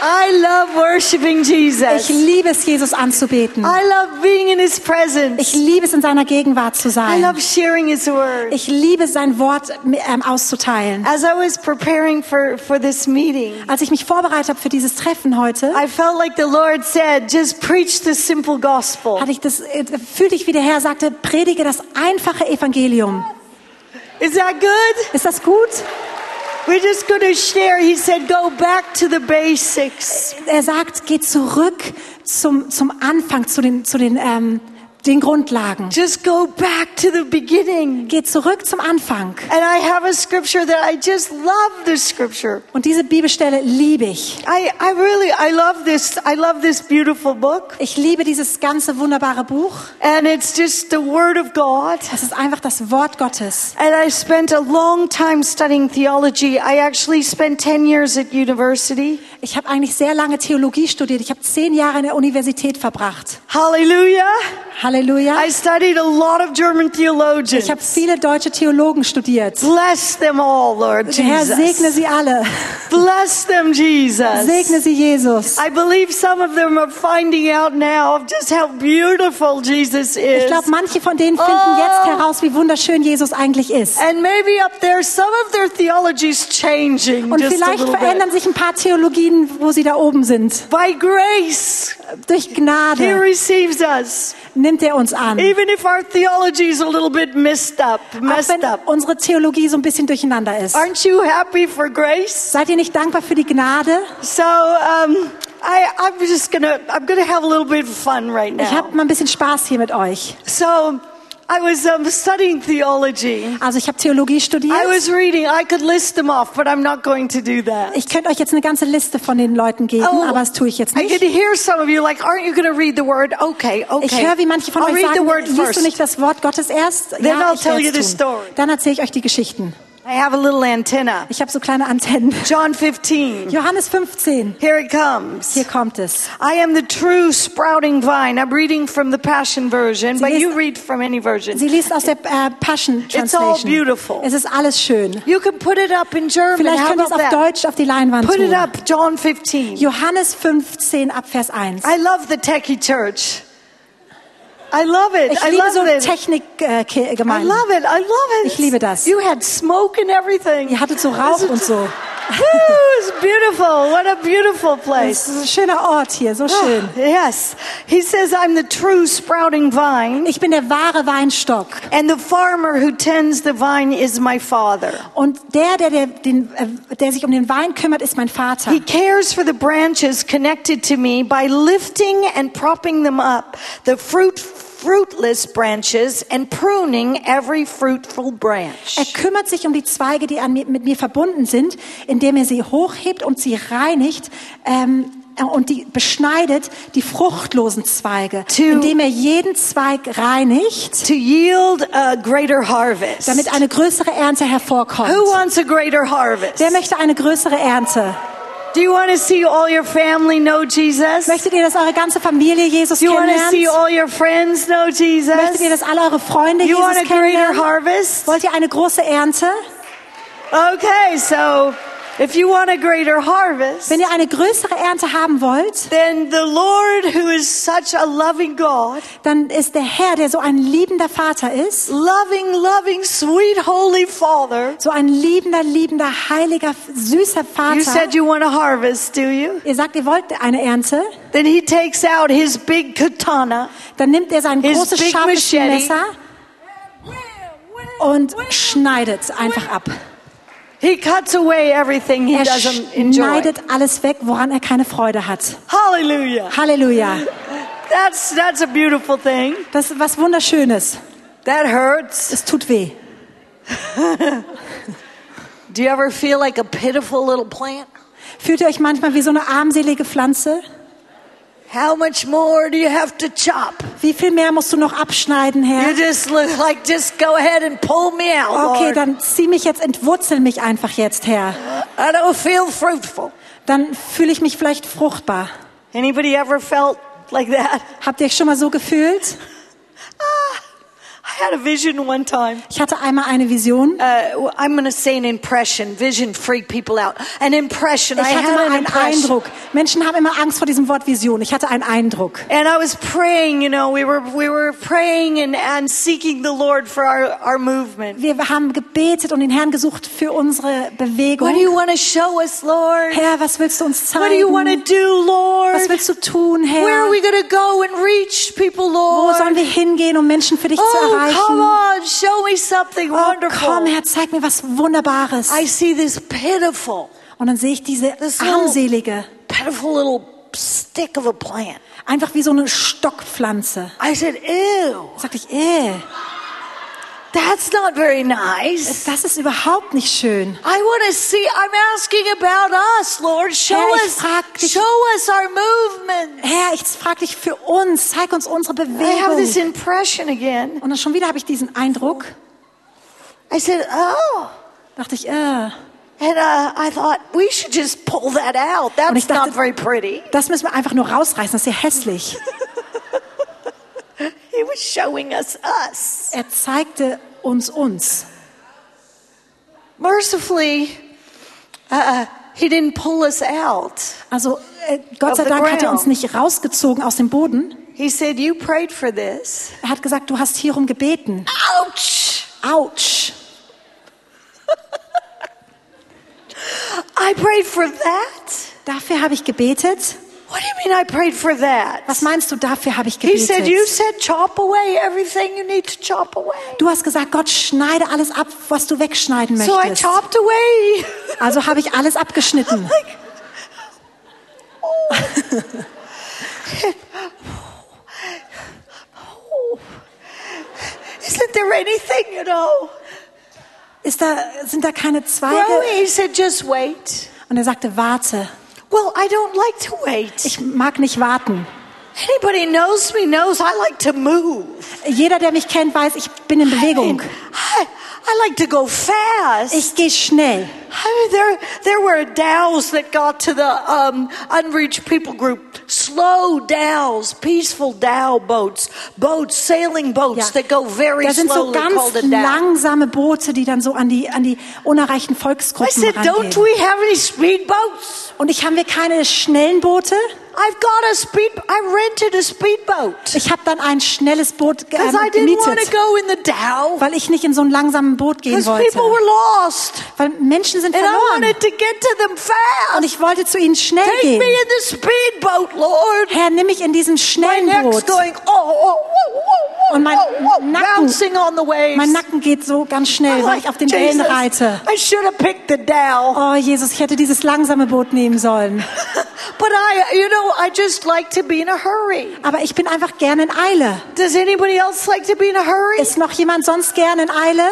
I love worshiping Ich Jesus. liebe es, Jesus anzubeten. I love being in His presence. Ich liebe es, in seiner Gegenwart zu I sein. love sharing His word. Ich liebe es, sein Wort ähm, auszuteilen. As I was preparing for, for this meeting, Als ich mich vorbereitet habe für dieses Treffen heute, I felt like the Lord said, just preach the simple gospel. hatte ich das, äh, fühlte ich, wie der Herr sagte, predige das einfache Evangelium. Is that good? Ist das gut? We're just going to share. He said, go back to the basics. Er sagt, geh zurück zum, zum Anfang, zu den, zu den, ähm, den Grundlagen. Just go back to the beginning. Geh zurück zum Anfang. And I have a scripture that I just love this scripture. Und diese Bibelstelle liebe ich. I, I really, I love this. I love this beautiful book. Ich liebe dieses ganze wunderbare Buch. And it's just the word of God. Es ist einfach das Wort Gottes. And I spent a long time studying theology. I actually spent 10 years at university. Ich habe eigentlich sehr lange Theologie studiert. Ich habe zehn Jahre in der Universität verbracht. Hallelujah. Halleluja. I studied a lot of German theologians. Ich habe viele deutsche Theologen studiert. Bless them all, Lord Der Herr segne Jesus. sie alle. Bless them, Jesus. Segne sie, Jesus. I believe some of them are finding out now just how beautiful Jesus Ich is. glaube, manche von denen finden Oh. jetzt heraus, wie wunderschön Jesus eigentlich ist. And maybe up there, some of their theology's changing Und just a vielleicht verändern bit. sich ein paar Theologien, wo sie da oben sind. By grace, Durch He Gnade receives us. nimmt er uns an. Even if our theology is a little bit messed up, Auch messed wenn up. unsere Theologie so ein bisschen durcheinander ist. Aren't you happy for grace? Seid ihr nicht dankbar für die Gnade? So, um, I, I'm just gonna, I'm gonna have a little bit of fun right Ich now. habe mal ein bisschen Spaß hier mit euch. So, I was um, studying theology. Also ich habe Theologie studiert. I was reading. I could list them off, but I'm not going to do that. Ich könnte euch jetzt eine ganze Liste von den Leuten geben, Oh, aber das tue ich jetzt I nicht. could hear some of you like, aren't you going to read the word? Okay, okay. Ich höre, wie manche von I'll euch sagen, liest du nicht das Wort Gottes erst? Then ja, I'll tell you the story. Dann erzähle ich euch die Geschichten. I have a little antenna. Ich habe so kleine Antennen. John 15. Johannes 15. Here it comes. Hier kommt es. I am the true sprouting vine. I'm reading from the Passion Version, but liest- you read from any version. Sie liest aus der äh, Passion It's all Translation. beautiful. Es ist alles schön. You can put it up in German. Vielleicht könnt ihr es auf that? Deutsch auf die Leinwand Put it tun. up, John 15. Johannes 15 ab Vers 1. I love the techie church. I love it. Ich I liebe love so it. I Technikgemeinden. love it. I love it. Ich liebe das. You had smoke and everything. Ihr hattet so Rauch und so. It's beautiful. What a beautiful Es place. ist ein schöner Ort hier, so schön. Yes. He says, I'm the true sprouting vine, Ich bin der wahre Weinstock. and the farmer who tends the vine is my father. Und der, der, der, den, äh, der sich um den Wein kümmert, ist mein Vater. He cares for the branches connected to me by lifting and propping them up, the fruit, fruitless branches, and pruning every fruitful branch. Er kümmert sich um die Zweige, die an mir, mit mir verbunden sind, indem er sie hochhebt und sie reinigt ähm, äh, und die beschneidet, die fruchtlosen Zweige, To- indem er jeden Zweig reinigt, To yield a greater harvest. damit eine größere Ernte hervorkommt. Who wants a greater harvest? Wer möchte eine größere Ernte? Do you want to see all your family know Jesus? Möchtet ihr, dass eure ganze Familie Jesus Do you want to see all your friends know Jesus? Möchtet ihr, dass alle eure Freunde You want a Jesus greater kennenlernen? harvest? Wollt ihr eine große Ernte? Okay, so if you want a greater harvest, Wenn ihr eine größere Ernte haben wollt, then the Lord, who is such a loving God, dann ist der Herr, der so ein liebender Vater ist, loving, loving, sweet, holy Father. so ein liebender, liebender, heiliger, süßer Vater. You Vater. said you want a harvest, do you? Ihr sagt, ihr wollt eine Ernte, Then he takes out his big katana dann nimmt er sein His großes big scharfes machete. Messer und schneidet einfach ab. He cuts away everything he Er doesn't enjoy. schneidet alles weg, woran er keine Freude hat. Hallelujah. Halleluja. That's that's a beautiful thing. Das ist was Wunderschönes. That hurts. Es tut weh. Do you ever feel like a pitiful little plant? Fühlt ihr euch manchmal wie so eine armselige Pflanze? How much more do you have to chop? Wie viel mehr musst du noch abschneiden, You Herr? just look like just go ahead and pull me out, Okay, Lord. dann zieh mich jetzt, entwurzel mich einfach jetzt, Herr. I don't feel fruitful. Dann fühle ich mich vielleicht fruchtbar. Anybody ever felt like that? Habt ihr euch schon mal so gefühlt? I had a vision one time. Ich hatte einmal eine Vision. Uh, I'm going to say an impression. Vision freak people out. An impression. Ich I hatte had mal einen impression. Eindruck. Menschen haben immer Angst vor diesem Wort Vision. Ich hatte einen Eindruck. And I was praying, you know, we were, we were praying and, and seeking the Lord for our, our movement. Wir haben gebetet und den Herrn gesucht für unsere Bewegung. What do you want to show us, Lord? Herr, was willst du uns What do you want to zeigen? do, Lord? Was willst du tun, Where are Herr? we going to go and reach people, Wo sollen Lord? wir hingehen, um Menschen für dich zu Oh, come erreichen? on, show me something Oh, komm, wonderful. Herr, zeig mir was Wunderbares. I see this pitiful, Und dann sehe ich diese little- armselige, pitiful little stick of a plant. einfach wie so eine Stockpflanze. I said, ew, sagte ich, äh, that's not very nice. das ist überhaupt nicht schön. I want to see, I'm asking about us, Lord. Show Herr, ich us, dich- show us our movement. Herr, ich frage dich für uns, zeig uns unsere I have this Bewegung. impression again. Und dann schon wieder habe ich diesen Eindruck, I said, oh. dachte ich, äh, And uh, I thought, we should just pull that out. That's dachte- not very pretty. das müssen wir einfach nur rausreißen, das ist ja hässlich. He was showing us us. Er zeigte uns uns. Mercifully, uh, he didn't pull us out. Also äh, Gott sei Dank hat er uns nicht rausgezogen aus dem Boden. He said, You prayed for this. Er hat gesagt, du hast hierum gebeten. Ouch! Autsch. I prayed for that. Dafür habe ich gebetet. What do you mean I prayed for that? Was meinst du, dafür habe ich He said, You gebetet? said chop away everything you need to chop away. Du hast gesagt, Gott, schneide alles ab, was du wegschneiden So I möchtest. chopped away. Also habe ich alles abgeschnitten. like, oh. Isn't there anything, you know? Ist da, sind da keine Well, Zweige? he said, just wait. Und er sagte, warte. Well, I don't like to wait. Ich mag nicht warten. Anybody knows me knows I like to move. Jeder, der mich kennt, weiß, ich bin in Bewegung. I, I like to go fast. Ich gehe schnell. Mean, there, there were dhows that got to the um, unreached people group. Slow dhows, peaceful dhow boats, boats, sailing boats that go very Da sind so slowly ganz called a dhow. langsame Boote, die dann so an die, an die unerreichten Volksgruppen I said, don't we have any speedboats? Und ich haben wir keine schnellen Boote? I've got a speed. I rented a speedboat Ich habe dann ein schnelles Boot because I ähm, didn't want to gemietet, go in the dhow weil ich nicht in so ein langsames Boot gehen because wollte. people were lost, Weil Menschen sind and I verloren. wanted to get to them Und fast. ich wollte zu ihnen schnell Take gehen. speedboat. Herr, nimm mich in diesem My schnellen Boot. going oh, oh, oh, oh, oh, Und mein oh, oh, Nacken- bouncing on the waves. Mein Nacken geht so ganz schnell, weil ich auf den Wellen reite. I should have picked the dhow. Oh Jesus, ich hätte dieses langsame Boot nehmen sollen. But I, you know, I just like to be in a hurry. Aber ich bin einfach gerne in Eile. Does anybody else like to be in a hurry? Ist noch jemand sonst gerne in Eile?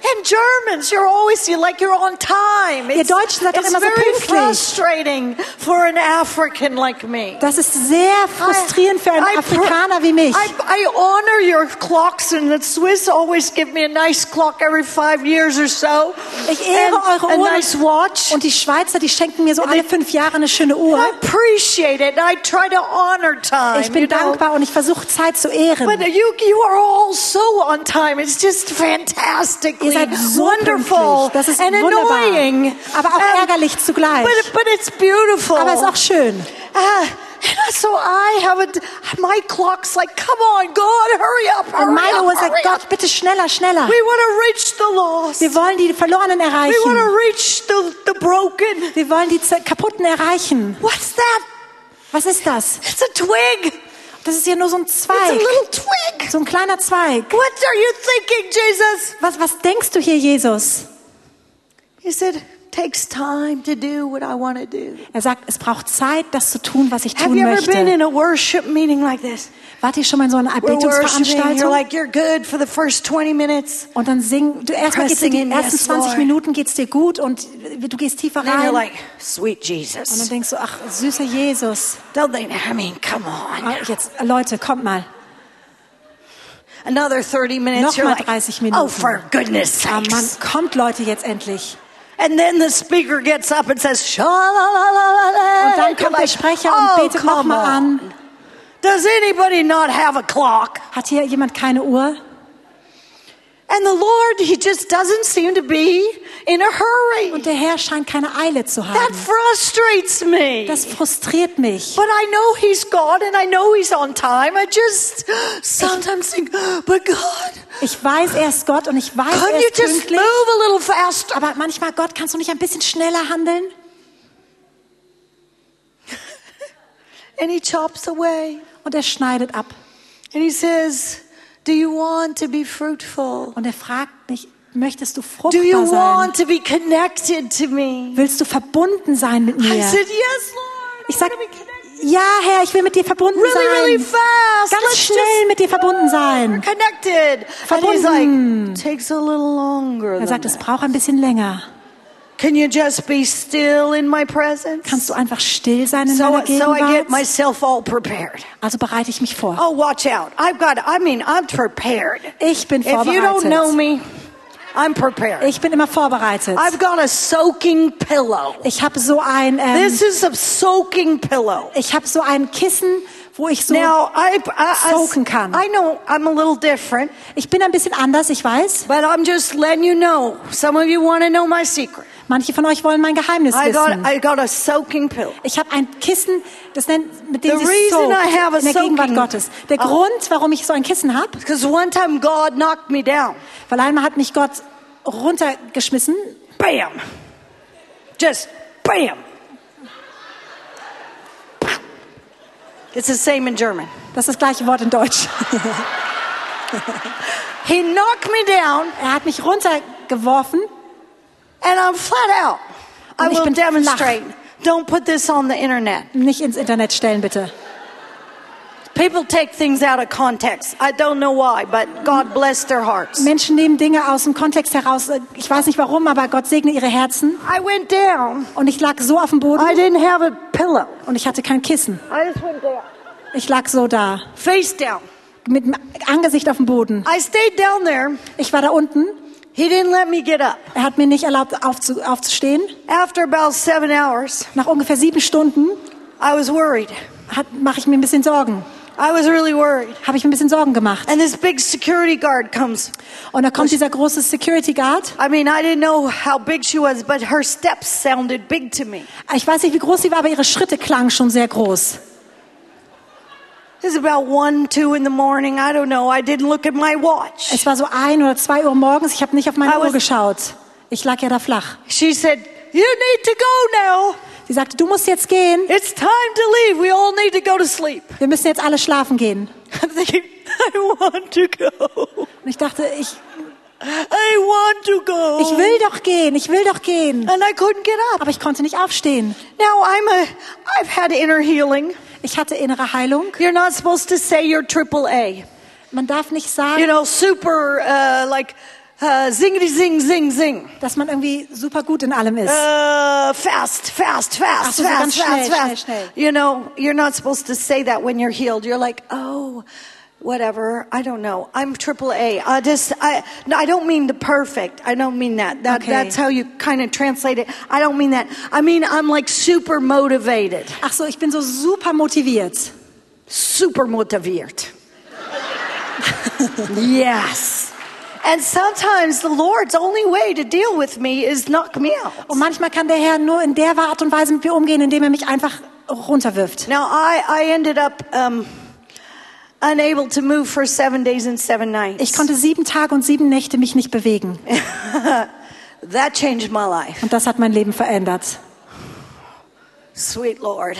And Germans, you're always you like you're on time. Ihr It's, Deutschen seid doch immer so pünktlich. frustrating for an African like me. Das ist sehr frustrierend für einen I- I Afrikaner wie mich. I, I honor your clocks, and the Swiss always give me a nice clock every five years or so. Ich ehre and eure a Uhren. nice watch. Und die Schweizer, die schenken mir so And alle they- fünf Jahre eine schöne Uhr. I appreciate it. I try to honor time. Ich bin you know? dankbar und ich versuche Zeit zu But ehren. you, you are all so on time. It's just fantastically Ihr seid wonderful. Das ist and wunderbar. annoying. Aber auch And- ärgerlich zugleich. But, but it's beautiful. Aber ist auch schön. And so I have a, my clock's like, come on, God, hurry up, hurry Und meine up, Uhr sagt. Gott, bitte schneller, schneller. We want to reach the lost. Wir wollen die Verlorenen We want erreichen. to reach the, the broken. Wir wollen die Kaputten erreichen. What's that? Was ist das? It's a twig. Das ist ja nur so ein It's a Zweig. little twig. So ein kleiner Zweig. What are you thinking, Jesus? Was, was denkst du hier, Jesus? He said, takes time to do what I want to do. Er sagt, es braucht Zeit, das zu tun, was ich Have tun you ever been möchte. in a worship meeting like this? Wart ihr schon mal in so einer worshiping, you're like, you're good for the first 20 minutes. Und dann sing, du erstmal geht's dir die ersten yes, 20 Lord. Minuten geht's dir gut und du gehst tiefer And then you're rein. like, sweet Und dann Jesus. denkst du, ach, süßer Jesus. Don't they, I mean, come on. Ah, Jetzt, Leute, kommt mal. Another 30 minutes, Nochmal like, 30 Minuten. oh, for goodness Ah, Mann, sakes. kommt Leute jetzt endlich. And then the speaker gets up and says, Sha-la-la-la-la-la. Und dann kommt der Sprecher und oh, betet come nochmal an. Does anybody not have a clock? Hat hier jemand keine Uhr? Und der Herr scheint keine Eile zu That haben. frustrates me. Das frustriert mich. But I know He's God and I know He's on time. I just sometimes think, but God, Ich weiß, er ist Gott und ich weiß, er ist pünktlich. move a little faster? Aber manchmal, Gott, kannst du nicht ein bisschen schneller handeln? And He chops away. Und er schneidet ab. And He says, Do you want to be fruitful? Und er fragt mich, möchtest du Do you fruchtbar sein? want to be connected to me? Willst du verbunden sein mit I mir? said, Yes, Lord. Ich I sag, want to be connected. ja, Herr, ich will mit dir verbunden Really, really sein. fast. Ganz Let's schnell mit dir verbunden sein. connected. Verbunden. like, takes a little longer. Er sagt, es braucht ein bisschen länger. Can you just be still in my presence? Kannst du einfach still sein in So, meiner so I get Gegenwart? myself all prepared. Also bereite ich mich vor. Oh, watch out. I've got, I mean, I'm prepared. Ich bin If you don't know vorbereitet. me, I'm prepared. Ich bin immer vorbereitet. I've got a soaking pillow. Ich habe so ein, ähm, This is a soaking pillow. ich habe so ein Kissen, wo ich so, Now, I, I, soaken kann. I know I'm a little different, ich bin ein bisschen anders, ich weiß. but I'm just letting you know. Some of you want to know my secret. Manche von euch wollen mein Geheimnis I got, wissen. I got a soaking pillow. Ich habe ein Kissen, das nennt, mit dem The sie soakt I have a in der Gegenwart Gottes. Der Oh. Grund, warum ich so ein Kissen habe, weil einmal hat mich Gott runtergeschmissen. Bam. Just bam. It's the same in German. Das ist das gleiche Wort in Deutsch. He knocked me down Er hat mich runtergeworfen and I'm flat out. I will flach. demonstrate. Don't put this on the internet. nicht ins Internet stellen, bitte. People take things out of context. I don't know why, but God bless their hearts. Menschen nehmen Dinge aus dem Kontext heraus. Ich weiß nicht warum, aber Gott segne ihre Herzen. I went down. Und ich lag so auf dem Boden I didn't have a pillow. und ich hatte kein Kissen. I just went down. Ich lag so da, Face down. mit dem Angesicht auf dem Boden. I stayed down there. Ich war da unten. He didn't let me get up. Er hat mir nicht erlaubt, aufzu aufzustehen. After about seven hours, Nach ungefähr sieben Stunden I was worried. mache ich mir ein bisschen Sorgen. I was really worried. Habe ich mir ein bisschen Sorgen gemacht. And this big security guard comes. Und da kommt dieser große Security Guard. I mean, I didn't know how big she was, but her steps sounded big to me. Ich weiß nicht, wie groß sie war, aber ihre Schritte klangen schon sehr groß. Es war so ein oder zwei Uhr morgens. Ich habe nicht auf meine Uhr geschaut. Ich lag ja da flach. She said, You need to go now. Sie sagte, du musst jetzt gehen. It's time to leave. We all need to go to sleep. Wir müssen jetzt alle schlafen gehen. I'm thinking, I want to go. Und ich dachte, ich, I want to go. ich will doch gehen, ich will doch gehen. Aber ich konnte nicht aufstehen. Now I'm a, I've had inner healing. Ich hatte innere Heilung. You're not supposed to say you're triple A. Man darf nicht You sagen, know, super, uh, like, uh, zingity zing zing zing. dass man irgendwie super gut in allem ist. Uh, fast, fast, fast, so, so fast, fast, schnell, fast. schnell, schnell. You know, you're not supposed to say that when you're healed. You're like, oh, whatever. I don't know. I'm triple A. I just, I, no, I don't mean the perfect. I don't mean that. That Okay. that's how you kind of translate it. I don't mean that. I mean I'm like super motivated, Ach so, ich bin so super motiviert. super motiviert. yes. And sometimes the Lord's only way to deal with me is knock me out. Und manchmal kann der Herr nur in der Art und Weise mit mir umgehen, indem er mich einfach runterwirft. Now I, I ended up um, unable to move for seven days and seven nights. Ich konnte sieben Tage und sieben Nächte mich nicht bewegen. that changed my life. Und das hat mein Leben verändert. Sweet Lord,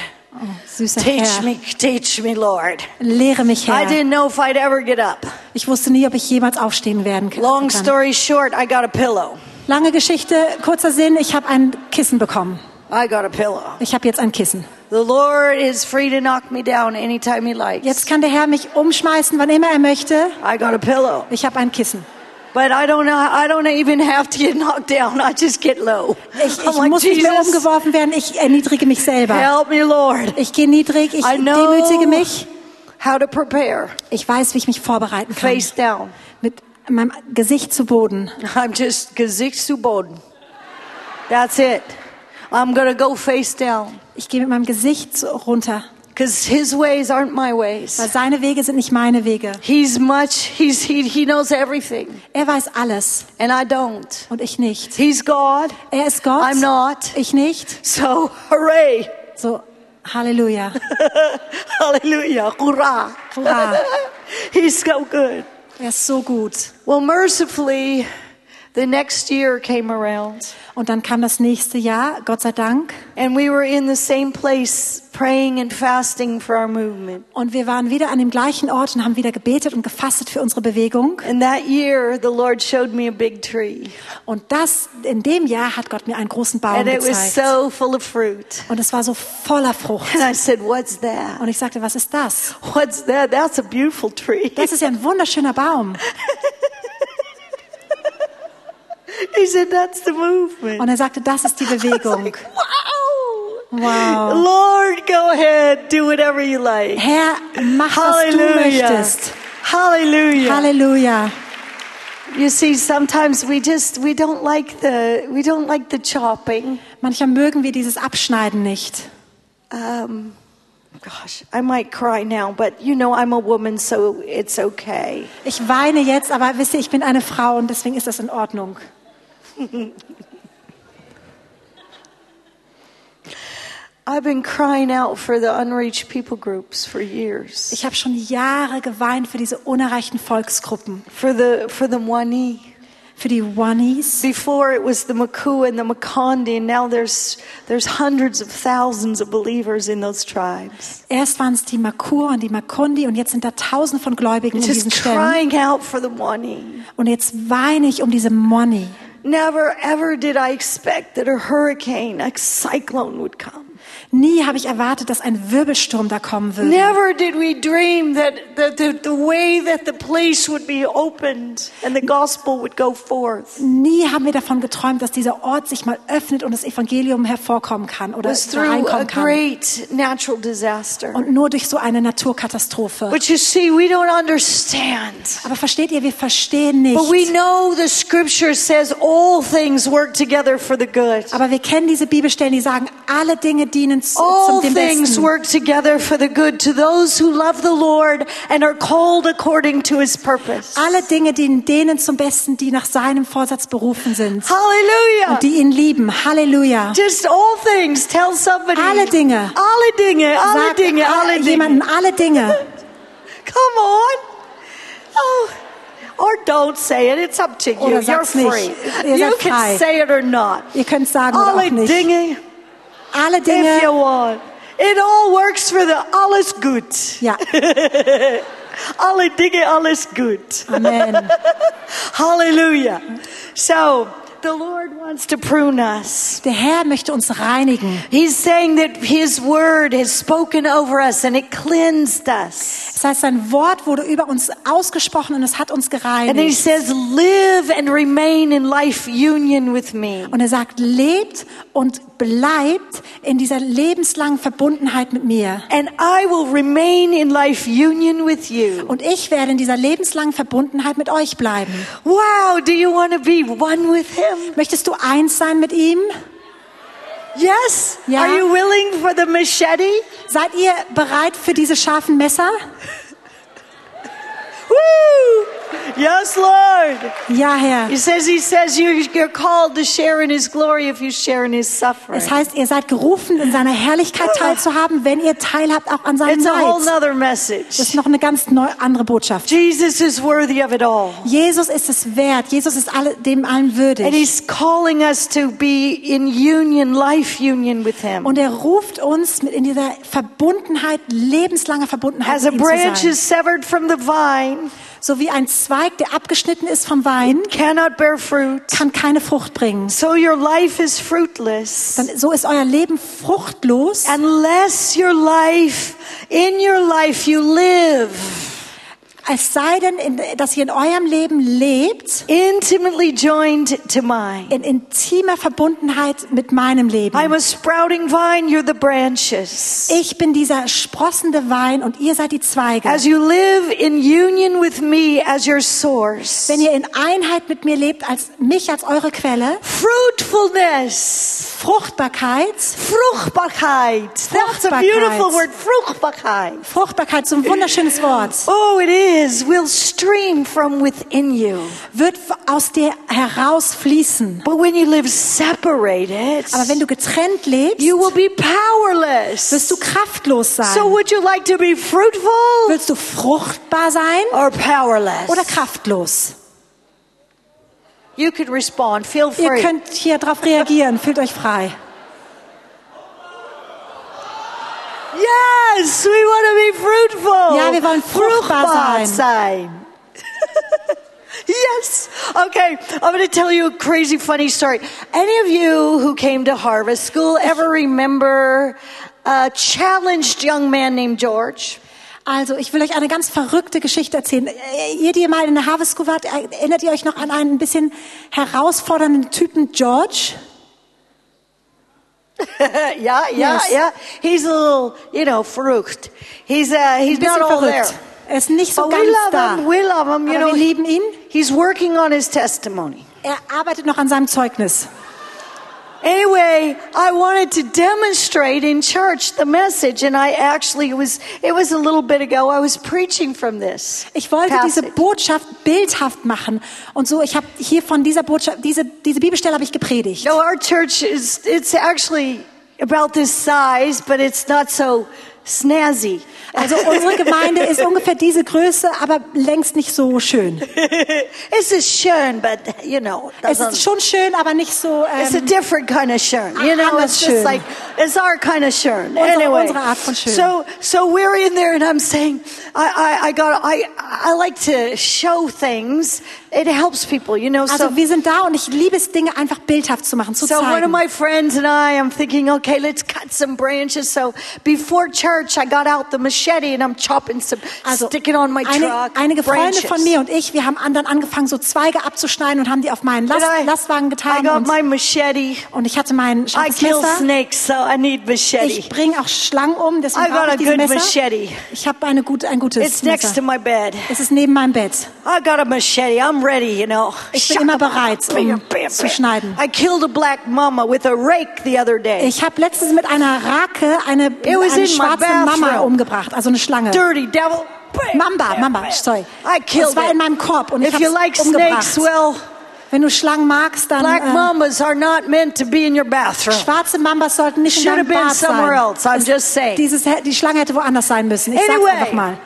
Süßer teach Herr, me, teach me, Lord. lehre mich, I Herr. didn't know if I'd ever get up. Ich wusste nie, ob ich jemals aufstehen werden kann. Long story short, I got a pillow. Lange Geschichte, kurzer Sinn, ich habe ein Kissen bekommen. I got a pillow. Ich habe jetzt ein Kissen. The Lord is free to knock me down anytime He likes. Jetzt kann der Herr mich umschmeißen, wann immer er möchte. I got a pillow, Ich habe ein Kissen. but I don't know. I don't even have to get knocked down. I just get low. Ich, ich like, muss nicht mehr umgeworfen werden, ich erniedrige mich selber. help me, Lord. Ich gehe niedrig, ich I demütige mich. how to prepare. Ich weiß, wie ich mich vorbereiten kann. Face down. Mit meinem Gesicht zu Boden. I'm just Gesicht zu Boden. That's it. I'm gonna go face down Ich gehe mit meinem Gesicht runter. because his ways aren't my ways. Weil seine Wege sind nicht meine Wege. He's much, he's, he, he knows everything, Er weiß alles and I don't. und ich nicht. He's God, Er ist Gott, I'm not. ich nicht. So, hooray! So, Halleluja. Hallelujah! Hurrah! Hurra. He's so good. Er ist so gut. Well, mercifully, the next year came around, Und dann kam das nächste Jahr, Gott sei Dank. and we were in the same place praying and fasting for our movement. Und wir waren wieder an dem gleichen Ort und haben wieder gebetet und gefastet für unsere Bewegung. And that year, the Lord showed me a big tree, Und das, in dem Jahr hat Gott mir einen großen Baum and it was gezeigt. so full of fruit. Und es war so voller Frucht. And I said, What's that? Und ich sagte, was ist das? What's that? That's a beautiful tree. Das ist ja ein wunderschöner Baum. He said, That's the movement. Und er sagte, das ist die Bewegung. Like, wow. Wow. Lord, go ahead, do whatever you like. Herr, mach, was du möchtest. Hallelujah. Halleluja. You see, sometimes we just we don't like the we don't like the chopping. Manchmal mögen wir dieses Abschneiden nicht. Um, gosh, I might cry now, but you know I'm a woman, so it's okay. Ich weine jetzt, aber wisst ihr, ich bin eine Frau und deswegen ist das in Ordnung. I've been crying out for the unreached people groups for years. Ich habe schon Jahre geweint für diese unerreichten Volksgruppen, For the for the Wani. für die Wanis. Before it was the Makua and the Makondi, and now there's there's hundreds of thousands of believers in those tribes. Erst waren es die Makur und die Makundi und jetzt sind da tausend von Gläubigen in Just diesen Stämmen. crying out for the Wani. Und jetzt weine ich um diese Moni. Never ever did I expect that a hurricane, a cyclone would come. Nie habe ich erwartet, dass ein Wirbelsturm da kommen würde. Never did we dream that the, the, the way that the place would be opened and the gospel would go forth Nie haben wir davon geträumt, dass dieser Ort sich mal öffnet und das Evangelium hervorkommen kann oder was reinkommen kann. great natural disaster. Und nur durch so eine Naturkatastrophe. But you see, we don't understand. Aber versteht ihr, wir verstehen nicht. But we know the scripture says all things work together for the good. Aber wir kennen diese Bibelstellen, die sagen, alle Dinge dienen All things work together for the good to those who love the Lord and are called according to his purpose. Alle Dinge dienen denen zum Besten, die nach seinem Vorsatz berufen sind. Hallelujah. Und die ihn lieben. Halleluja. Just all things. Tell somebody. Alle Dinge. Alle Dinge. Alle Sag Dinge. Alle Dinge. alle Dinge. Come on. Oh. Or don't say it. It's up to you. Oder You're nicht. free. Ihr You can frei. say it or not. Ihr könnt sagen oder Alle auch nicht. Dinge. Alle If you want. It all works for the alles gut. Ja, Alle Dinge, alles gut. Amen. Hallelujah. So, the Lord wants to prune us. Der Herr möchte uns reinigen. He's saying that His word has spoken over us and it cleansed us. Das heißt, sein Wort wurde über uns ausgesprochen und es hat uns gereinigt. And He says, live and remain in life union with me. Und er sagt, lebt und bleibt in dieser lebenslangen Verbundenheit mit mir. And I will remain in life union with you. Und ich werde in dieser lebenslangen Verbundenheit mit euch bleiben. Wow, do you want to be one with Him? Möchtest du eins sein mit ihm? Yes? Ja. Are you willing for the machete? Seid ihr bereit für diese scharfen Messer? Woo! Yes, Lord. Ja, Herr. He says, He says you're, called to share in His glory if you share in His suffering. Es heißt, ihr seid gerufen, in seiner Herrlichkeit teilzuhaben, wenn ihr teilhabt auch an seinem It's a whole Leid. nother Das message. ist noch eine ganz neu, andere Botschaft. Jesus is worthy of it all. Jesus ist es wert. Jesus ist alle, dem allen And würdig. He's calling us to be in union, life union with Him. Und er ruft uns mit in dieser Verbundenheit, lebenslanger Verbundenheit As a mit ihm branch zu sein. is severed from the vine, So wie ein Zweig, der abgeschnitten ist vom Wein, cannot bear fruit, kann keine Frucht bringen. so your life is fruitless. Dann, so ist euer Leben fruchtlos, Unless your life, in your life, you live Es sei denn, in, dass ihr in eurem Leben lebt, intimately joined to mine. in intimer Verbundenheit mit meinem Leben. I'm a sprouting vine, you're the branches. Ich bin dieser sprossende Wein und ihr seid die Zweige. As you live in union with me as your source, Wenn ihr in Einheit mit mir lebt, als mich als eure Quelle, fruitfulness, Fruchtbarkeit, Fruchtbarkeit. That's a Fruchtbarkeit. beautiful word, Fruchtbarkeit. Fruchtbarkeit, so ein wunderschönes Wort, Oh, it is. Will stream from within you. wird aus dir herausfließen. But when you live separated, Aber wenn du getrennt lebst, you will be powerless. wirst du kraftlos sein. So would you like to be fruitful Willst du fruchtbar sein or powerless? oder kraftlos? You could respond. Feel Ihr free. könnt hier drauf reagieren. Fühlt euch frei. Yes, we want to be fruitful. Ja, wir wollen fruchtbar sein. sein. yes. Okay, I'm going to tell you a crazy funny story. Any of you who came to Harvest School ever remember a challenged young man named George? Also, ich will euch eine ganz verrückte Geschichte erzählen. Äh, Ihr, die mal in der Harvest School wart, erinnert ihr euch noch an einen bisschen herausfordernden Typen George? yeah, yeah, Yes. yeah. He's a little, you know, frucht. He's uh, he's not all there. verrückt. Er ist nicht so But we ganz love da. him. We love him. You Aber know, wir lieben ihn. he's working on his testimony. Er arbeitet noch an seinem Zeugnis. Anyway, I wanted to demonstrate in church the message, and I actually was it was a little bit ago. I was preaching from this. Ich wollte diese passage. Botschaft bildhaft machen und so. Ich habe hier von dieser Botschaft, diese diese Bibelstelle habe ich gepredigt. No, our church is it's actually about this size, but it's not so snazzy. Also unsere Gemeinde ist ungefähr diese Größe, aber längst nicht so schön. It's a schön, but you know, Es ist schon schön, aber nicht so. It's a Ähm, different kind of schön. You know, Anders it's just schön. like it's our kind of schön. Unsere- anyway, unsere Art von schön. so so we're in there, and I'm saying, I I, I got I I like to show things. It helps people, you know. also so wir sind da und ich liebe es, Dinge einfach bildhaft zu machen, zu so one of zeigen. my friends and I, I'm thinking, okay, let's cut some branches. So before church, I got out the machete and I'm chopping some, Also sticking on my eine, truck. einige Freunde branches. von mir und ich, wir haben dann angefangen, so Zweige abzuschneiden und haben die auf meinen Last, I- Lastwagen I getan. got Und, my machete. und ich hatte mein I scharfes kill Messer. snakes, so I need machete. Ich bringe auch Schlangen um, deswegen I got ich dieses good Messer. machete. Ich habe eine gut, ein gutes It's next to Messer. my bed. Es ist neben meinem Bett. I got a machete. I'm ready, you know. Ich bin immer bereit, um zu schneiden. I killed a black mama with a rake the other day. Ich habe letztens mit einer Rake eine, eine schwarze Mama umgebracht, also eine Schlange. Dirty devil. Mamba, Mamba, sorry. I killed Es war it. in meinem Korb und ich If habe you like umgebracht. snakes, well, Wenn du Schlangen magst, dann black äh, mamas are not meant to be in your bathroom. schwarze Mambas sollten nicht in deinem Bad sein. else. I'm just saying. Dieses, die Schlange hätte woanders sein müssen. Ich Anyway. sag's einfach mal.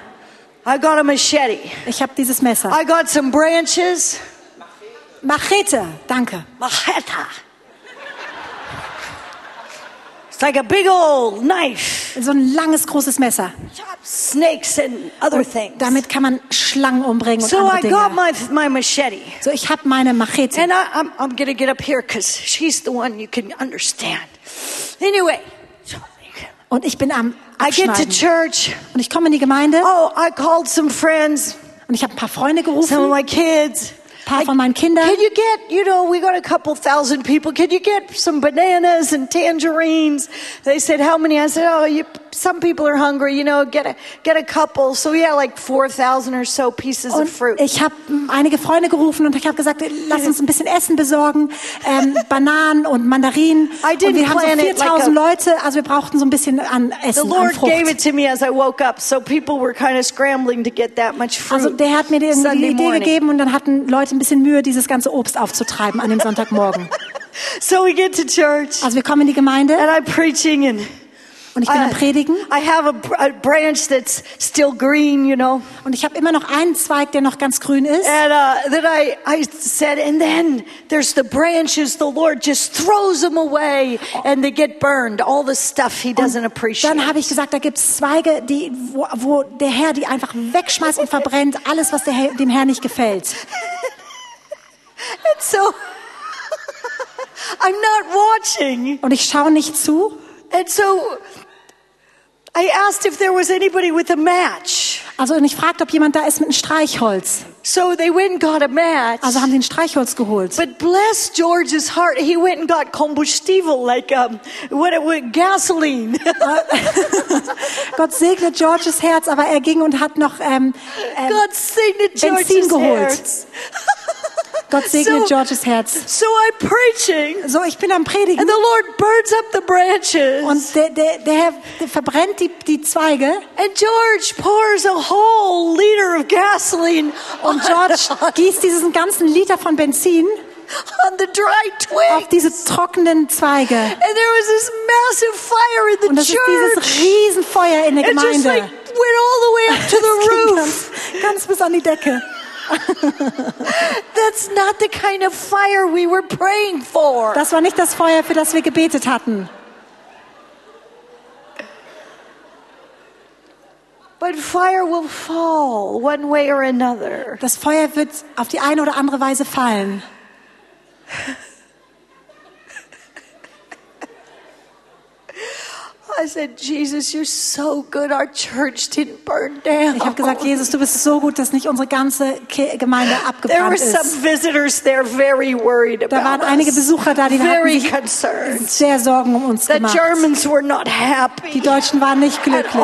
I got a machete. Ich habe dieses Messer. I got some branches. Machete, danke. Macheta. It's like a big old knife. So ein langes, großes Messer. Snakes and other things. Damit kann man Schlangen umbringen und So I andere got Dinge. my, my machete. So, ich habe meine Machete. And I, I'm, I'm to get up here because she's the one you can understand. Anyway, Und ich bin am I get to church. Und ich komme in die Gemeinde Oh, I called some friends, und ich habe ein paar Freunde some of my kids. ein paar von meinen Kindern. Can you get, you know, we got a couple thousand people. Can you get some bananas and tangerines? They said, how many? I said, oh, you, some people are hungry, you know, get a, get a couple. So we had like 4,000 or so pieces Und of fruit. ich habe einige Freunde gerufen und ich habe gesagt, lass uns ein bisschen Essen besorgen, ähm, Bananen und Mandarinen. Und wir haben so plan it like 4000 a- Leute, also wir brauchten so ein bisschen an The Essen, an Lord gave Frucht. it to me as I woke up, so people were kind of scrambling to get that much fruit. Also der hat mir die, die Idee gegeben und dann hatten Leute ein bisschen Mühe, dieses ganze Obst aufzutreiben an dem Sonntagmorgen. So we get to church, Also wir kommen in die Gemeinde and I'm preaching, and und ich bin am I, Predigen I have a, a branch that's still green, you know. und ich habe immer noch einen Zweig, der noch ganz grün ist. And uh, then I, I said, and then there's the branches, the Lord just throws them away and they get burned, all the stuff He doesn't appreciate. Dann habe ich gesagt, da gibt es Zweige, die, wo, wo der Herr die einfach wegschmeißt und verbrennt, alles, was Herr, dem Herr nicht gefällt. And so I'm not watching. Und ich schaue nicht zu. And so I asked if there was anybody with a match. Also und ich fragte, ob jemand da ist mit einem Streichholz. So they went and got a match. Also haben die ein Streichholz geholt. But bless George's heart, he went and got combustible, like um, what, what gasoline. Gott segnet Georges Herz, aber er ging und hat noch ähm, ähm, God Benzin geholt. heart. Gott segnet So- Georges Herz. So I'm preaching, So, ich bin am Predigen and the Lord burns up the branches. und der, der, der Herr der verbrennt die, die Zweige And George pours a whole liter of gasoline und George gießt diesen ganzen Liter von Benzin on the dry twigs. auf diese trockenen Zweige. And there was this massive fire in Und the das ist dieses church. Riesenfeuer in der It just Gemeinde. like went all the way up to the roof. ganz, ganz bis an die Decke. That's not the kind of fire we were praying for. Das war nicht das Feuer, für das wir gebetet hatten. But fire will fall one way or another. Das Feuer wird auf die eine oder andere Weise fallen. I said, Jesus, you're so good. Our church didn't burn down. Ich habe gesagt, Jesus, du bist so gut, dass nicht unsere ganze Gemeinde There abgebrannt were some ist. visitors there very worried Da waren einige. Besucher da, die hatten Very sich concerned. sehr Sorgen um uns The gemacht. Germans were not Die Deutschen waren nicht glücklich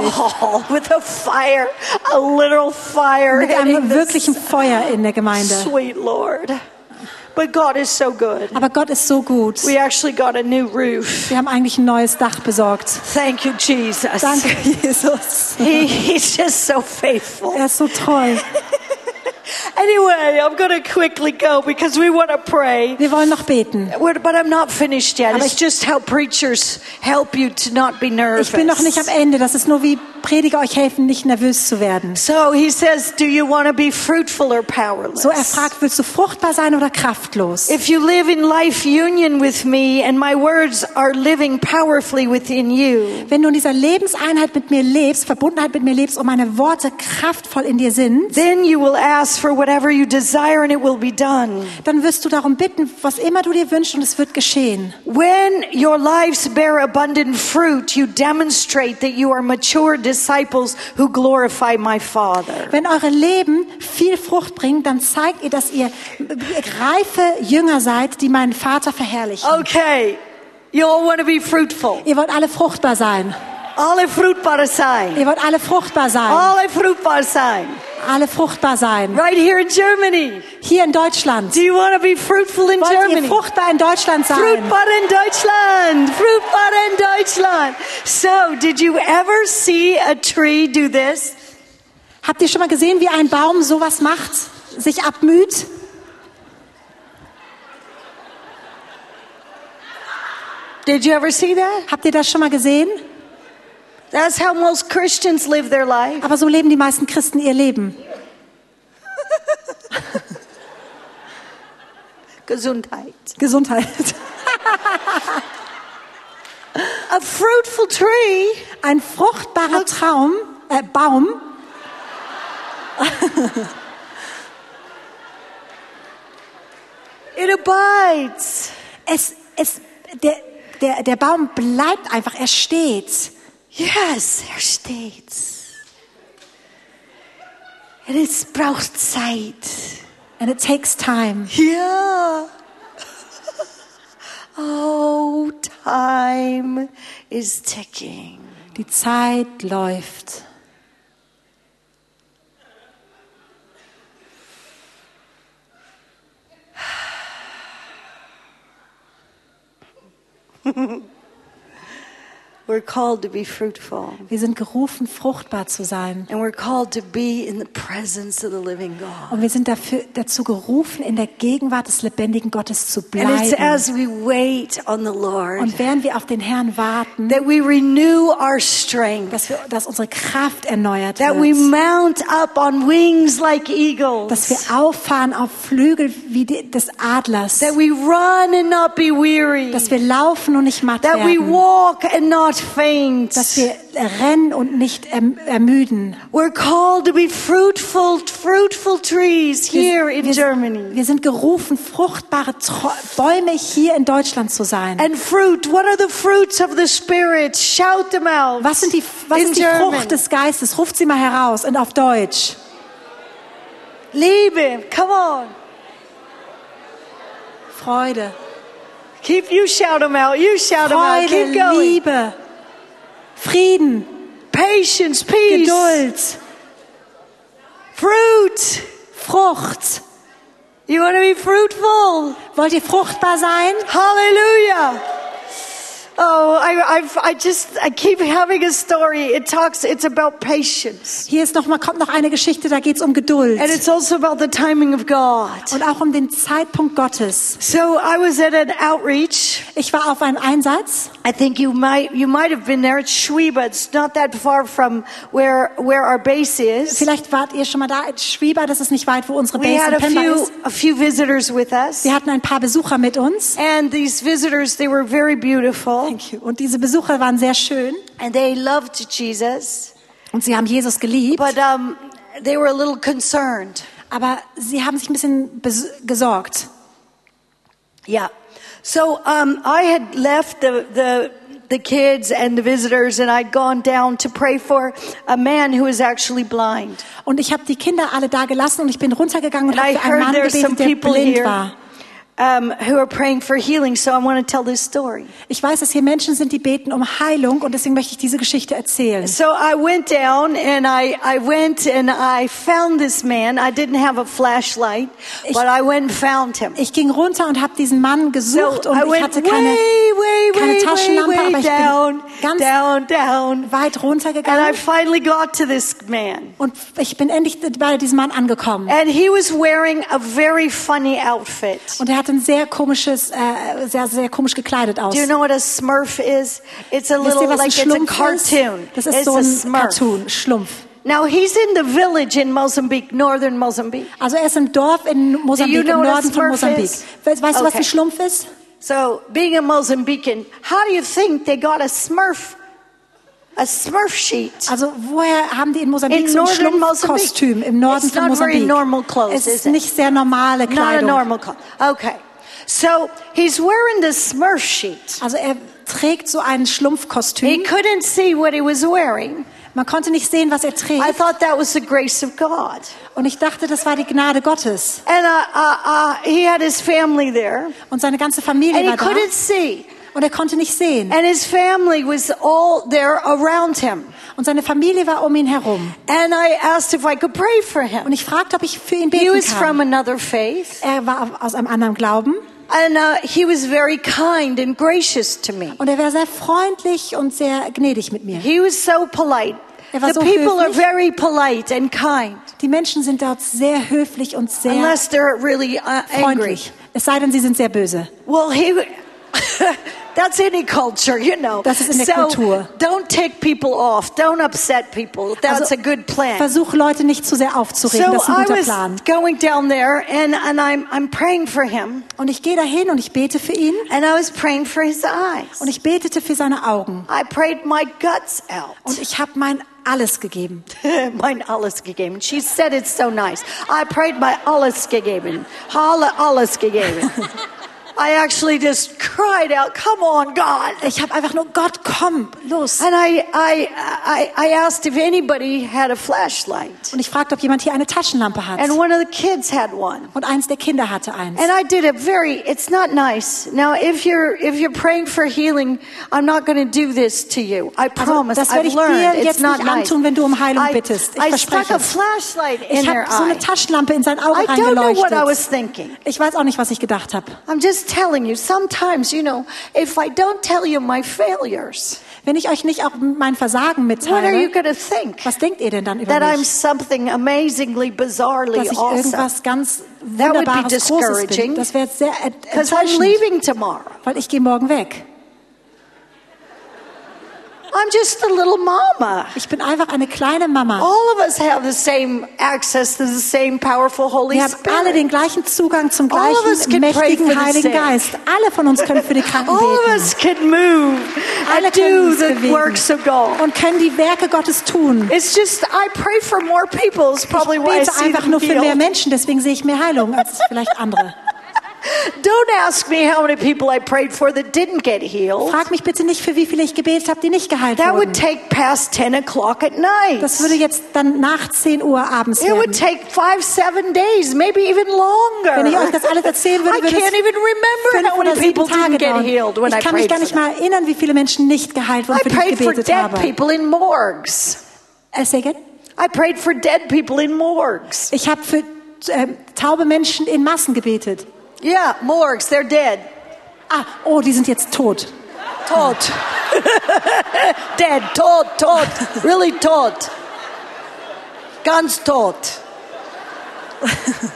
all with a fire, a literal fire mit einem wirklichen Feuer in der Gemeinde. sweet Lord. But God is so good. Aber Gott ist so gut. We actually got a new roof. Wir haben eigentlich ein neues Dach besorgt. Thank you, Jesus. Danke, Jesus. He, he's just so faithful. Er ist so treu. Anyway, I'm going to quickly go because we want to pray. Wir wollen noch beten. We're- But I'm not finished yet. Aber It's just how preachers help you to not be nervous. Ich bin noch nicht am Ende. Das ist nur wie Prediger euch helfen, nicht nervös zu werden. So he says, Do you want to be fruitful or powerless? So er fragt, willst du fruchtbar sein oder kraftlos? If you live in life union with me and my words are living powerfully within you, Wenn du in dieser Lebenseinheit mit mir lebst, Verbundenheit mit mir lebst und meine Worte kraftvoll in dir sind, then you will ask for whatever you desire and it will be done. dann wirst du darum bitten, was immer du dir wünschst und es wird geschehen. When your lives bear abundant fruit, you demonstrate that you are mature disciples who glorify my Father. Wenn eure Leben viel Frucht bringt, dann zeigt ihr, dass ihr reife Jünger seid, die meinen Vater verherrlichen. Okay, you all want to be fruitful. Ihr wollt alle fruchtbar sein. Alle fruitbare sein. Ihr wollt alle fruchtbar sein. Alle fruitbar sein. Alle fruchtbar sein. Right here in Germany. Hier in Deutschland. Do you want to be fruitful in Wollt ihr Germany? fruchtbar in Deutschland sein? Fruitbar in Deutschland. Fruitbar in Deutschland. So, did you ever see a tree do this? Habt ihr schon mal gesehen, wie ein Baum sowas macht? Sich abmüht? Did you ever see that? Habt ihr das schon mal gesehen? That's how most Christians live their life. Aber so leben die meisten Christen ihr Leben. Gesundheit. Gesundheit. A fruitful tree Ein fruchtbarer Traum, äh, Baum it abides. es, es, der, der, der Baum bleibt einfach, er steht. Yes, er steht. Und es braucht Zeit. And it takes time. Ja. Oh, time is ticking. Die Zeit läuft. We're called to be fruitful. Wir sind gerufen, fruchtbar zu sein. And we're called to be in the presence of the living God. Und wir sind dafür, dazu gerufen, in der Gegenwart des lebendigen Gottes zu And it's bleiben. as we wait on the Lord Und während wir auf den Herrn warten, that we renew our strength, dass, wir, dass unsere Kraft erneuert that we wird. mount up on wings like eagles, Dass wir auffahren auf Flügel wie die, des Adlers. that we run and not be weary, Dass wir laufen und nicht matt that we werden. walk and not faint. dass wir rennen und nicht erm- ermüden. We're called to be fruitful, fruitful trees here in wir, Germany. wir sind gerufen, fruchtbare Bäume hier in Deutschland zu sein. And fruit, what are the fruits of the Spirit? Shout them out. Was, sind die, was in ist die German. Frucht des Geistes? Ruft sie mal heraus und auf Deutsch. Liebe, come on. Freude, Keep you shout them out. You shout them out. Freude, Keep going. Liebe, Frieden, Patience, peace, Geduld, fruit. Frucht. You want to be fruitful. Wollt ihr fruchtbar sein? Hallelujah. Oh, I, I've, I just, I keep having a story. It talks, it's about patience. Hier ist noch mal, kommt noch eine Geschichte, da geht es um Geduld. And it's also about the timing of God. Und auch um den Zeitpunkt Gottes. So I was at an outreach. Ich war auf einem Einsatz. I think you might, you might have been there. It's Schwieba. It's not that far from where, where our base is. Vielleicht wart ihr schon mal da. Schwieber, das ist nicht weit, wo unsere We Base had in a Pemba few, ist. a few visitors with us. Wir hatten ein paar Besucher mit uns. And these visitors, they were very beautiful. Thank you. Und diese Besucher waren sehr schön. And they loved Jesus. Und sie haben Jesus geliebt. But um, they were a little concerned. Aber sie haben sich ein bisschen gesorgt. Yeah. So um, I had left the, the the kids and the visitors, and I'd gone down to pray for a man who is actually blind. Und ich habe die Kinder alle da gelassen und ich bin runtergegangen und habe für einen Mann gebetet, der blind here war. Um, who are praying for healing. So I want to tell this story. Ich weiß, dass hier Menschen sind, die beten um Heilung und deswegen möchte ich diese Geschichte erzählen. So I went down and I, I went and I found this man. I didn't have a flashlight, Ich- but I went and found him. Ich ging runter und habe diesen Mann So gesucht und I ich hatte keine, way, keine way, Taschenlampe, way, aber ich down, bin ganz down, down. weit And I runtergegangen finally got to this man. und ich bin endlich bei diesem Mann angekommen. And he was wearing a very funny outfit. Und er hatte ein sehr komisches, äh, sehr, sehr komisch gekleidet aus. Do you know what a smurf is? It's a Wisst little ihr, was ein like it's a cartoon. ist? Das ist it's so ein smurf. Cartoon, Schlumpf. Now he's in the village in Mozambique, northern Mozambique. Also er ist im Dorf in Mosambik, you know im Norden von Mosambik. is? Weißt, weißt du, was Okay. ein Schlumpf ist? So being a Mozambican, how do you think they got a smurf, a smurf sheet? Also woher haben die in Mosambik In so ein Schlumpfkostüm im Norden It's von not very Mosambik? normal clothes, es is ist it? nicht sehr normale Not a Kleidung. normal. Okay. So he's wearing this smurf sheet. Also er trägt so ein He Schlumpfkostüm. couldn't see what he was wearing. Man konnte nicht sehen, was er I trägt. thought that was the grace of God. Und ich dachte, das war die Gnade Gottes. And uh, uh, uh, he had his family there, Und seine ganze Familie and he war da. couldn't see. Und er konnte nicht sehen. And his family was all there around him. Und seine Familie war um ihn herum. And I asked if I could pray for Und him. ich fragte, ob ich für ihn He beten was from kann. another faith, Er war aus einem anderen Glauben. and uh, he was very kind and gracious to me. Und er war sehr freundlich und sehr gnädig mit mir. He was so polite. Er war The so people are höflich. very polite and kind, Die Menschen sind dort sehr höflich und sehr unless they're really uh, angry. freundlich. Es sei denn, sie sind sehr böse. Well, he. That's any culture, you know. Das ist in der so Kultur. don't tick people off. Don't upset people. That's Also, a good plan. Versuch Leute nicht zu sehr aufzuregen. So Das ist ein I guter was Plan. going down there, and, and I'm I'm praying for him, Und ich gehe dahin und ich bete für ihn and I was praying for his eyes. und ich betete für seine Augen. I prayed my guts out. Und ich habe mein alles gegeben. mein alles gegeben. She said it's so nice. I prayed my alles gegeben. Alle alles gegeben. I actually just cried out, "Come on, God!" Ich habe einfach nur Gott, komm, los. And I, I, I, I asked if anybody had a flashlight, Und ich fragte, ob jemand hier eine Taschenlampe hat. and one of the kids had one. Und eins der Kinder hatte eins. And I did a very, it's not nice. Now, if you're, if you're praying for healing, I'm not going to do this to you. I Also, promise. das werde ich dir jetzt not nicht nice. antun, wenn du um Heilung I, bittest. Ich I stuck verspreche a es. flashlight in Ich habe so eine Taschenlampe in sein Auge I don't know what I was reingeleuchtet. thinking. Ich weiß auch nicht, was ich gedacht habe. I'm just telling you, sometimes, you know, if I don't tell you my failures, Wenn ich euch nicht auch mein Versagen what are you mitteile, think? was denkt ihr denn dann über That I'm mich? something amazingly, bizarrely Dass ich irgendwas ganz That would be Wunderbares, Großes discouraging. bin. Das wäre sehr ent- Because I'm enttäuschend, leaving tomorrow. weil ich gehe morgen weg. I'm just a little mama. Ich bin einfach eine kleine Mama. All of us have the same access to the same powerful Holy Wir haben alle Spirit. den gleichen Zugang zum gleichen mächtigen Heiligen. Geist. Alle von uns können für die Kranken All of beten. us can move Alle do the works of God. und können die Werke Gottes tun. It's just I pray for more people. Is probably Ich why I bete see einfach nur für mehr. Menschen, deswegen sehe ich mehr Heilung als vielleicht andere. Don't ask me how many people I prayed for that didn't get healed. Frag mich bitte nicht, für wie viele ich gebetet habe, die nicht geheilt That would wurden. take past 10 o'clock at night. Das würde jetzt dann nach 10 Uhr abends It would werden. take five, seven days, maybe even longer. Wenn ich euch das alles erzählen würde, I würde can't es even remember how many people didn't get healed when I Ich kann mich prayed gar nicht mal erinnern, wie viele Menschen nicht geheilt wurden, I für die ich prayed for gebetet dead habe. people in morgues. Äh, say again? I prayed for dead people in morgues. Ich habe für ähm, taube Menschen in Massen gebetet. Yeah, morgues, they're dead. Ah, oh, die sind jetzt tot. Tot. dead, tot, tot, really tot. Ganz tot.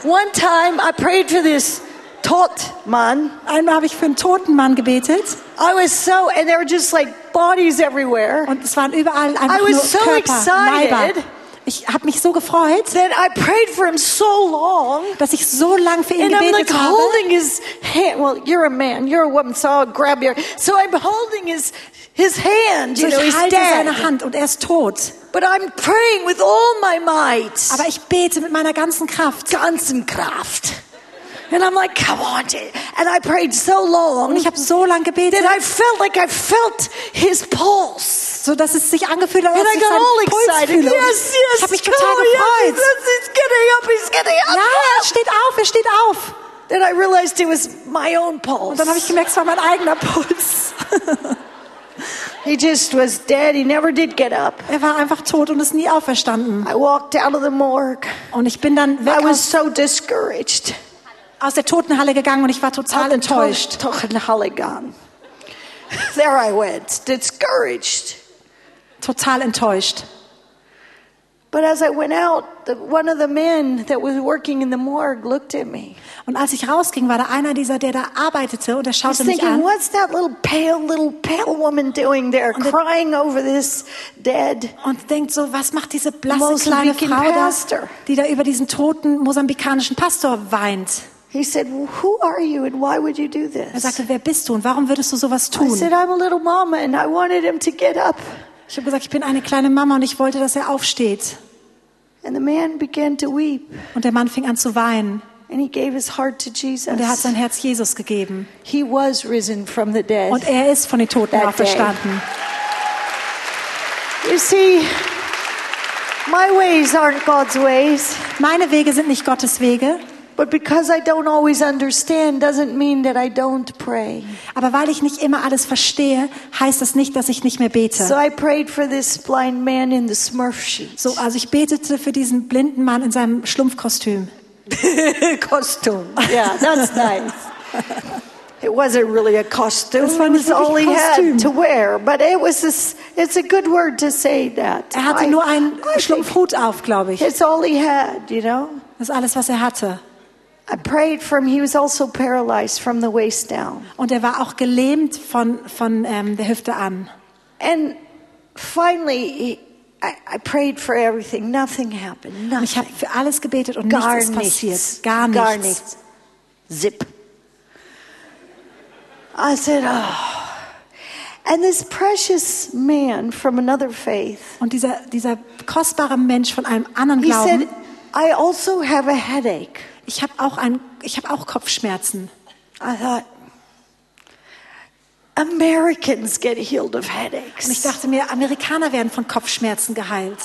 One time I prayed for this tot man. Einmal habe ich für einen toten Mann gebetet I was so, and there were just like bodies everywhere. und es waren überall einfach I was nur so Körper, excited. Leiber. Ich habe mich so gefreut, That I prayed for him so long. dass ich so lang für ihn And I'm like gebetet habe. holding his hand. Well, you're a man, you're a woman, so I'll grab your. So I'm holding his his hand. So You know, ich he's halte seine dead. Hand und er ist tot. But I'm praying with all my might. Aber ich bete mit meiner ganzen Kraft. ganzen Kraft. And I'm like, come on. And I prayed so Und long ich habe so lange gebetet, that I felt like I felt his pulse. so dass es sich angefühlt hat, als ich seinen Puls excited. fühle. Und Yes, ich yes, habe mich total yes, gefreut. yes, he's getting up, he's getting up. Ja, er steht auf, er steht auf. Then I realized it was my own pulse. Und dann habe ich gemerkt, es war mein eigener Puls. He just was dead. He never did get up. Er war einfach tot und ist nie auferstanden. I walked out of the morgue. Und ich bin dann weg I was so discouraged. Aus der Totenhalle gegangen und ich war total enttäuscht. Tochen There I went, discouraged. Total enttäuscht. But as I went out, the, one of the men that was working in the morgue looked at me. Und als ich rausging, war da einer dieser, der da arbeitete und er schaute mich thinking, an. what's that little pale, little pale woman doing there, crying over this dead? Und denkt so, was macht diese blasse kleine Frau da, die da über diesen toten mosambikanischen Pastor weint? He said, well, who are you and why would you do Er this? sagte, wer bist du und warum würdest du sowas I tun? said, I'm a little mama and I wanted him to get up. Ich habe gesagt, ich bin eine kleine Mama und ich wollte, dass er aufsteht. And the man began to weep Und der Mann fing an zu weinen and he gave his heart to Jesus. und er hat sein Herz Jesus gegeben. He was risen from the dead. Und er ist von den Toten auferstanden. You see, my ways aren't God's ways. Meine Wege sind nicht Gottes Wege, But because I don't always understand doesn't mean that I don't pray. aber weil ich nicht immer alles verstehe, heißt das nicht, dass ich nicht mehr So bete. I prayed for this blind man in the Smurf sheets. So, also ich betete für diesen blinden Mann in seinem Schlumpfkostüm. costume. Yeah, that's nice. It wasn't really a costume. Das war It nicht was all he wirklich had Kostüm. to wear. But it was this, it's a good word to say that. Er hatte I- nur einen I Schlumpfhut auf, glaube ich. It's all he had, you know. Das ist alles, was er hatte. I prayed for him. He was also paralyzed from the waist down. Und er war auch gelähmt von, von ähm, der Hüfte an. And finally, he, I, I prayed for everything. Nothing happened. Und ich Nothing. habe für alles gebetet und nichts ist passiert. Gar nichts. Gar nichts. Zip. I said, oh. And this precious man from another faith, Und dieser, dieser kostbare Mensch von einem anderen Glauben. he said, I also have a headache. Ich habe auch, ein, ich hab auch Kopfschmerzen. I thought, Americans get healed of Und ich headaches. dachte mir, Amerikaner werden von Kopfschmerzen geheilt.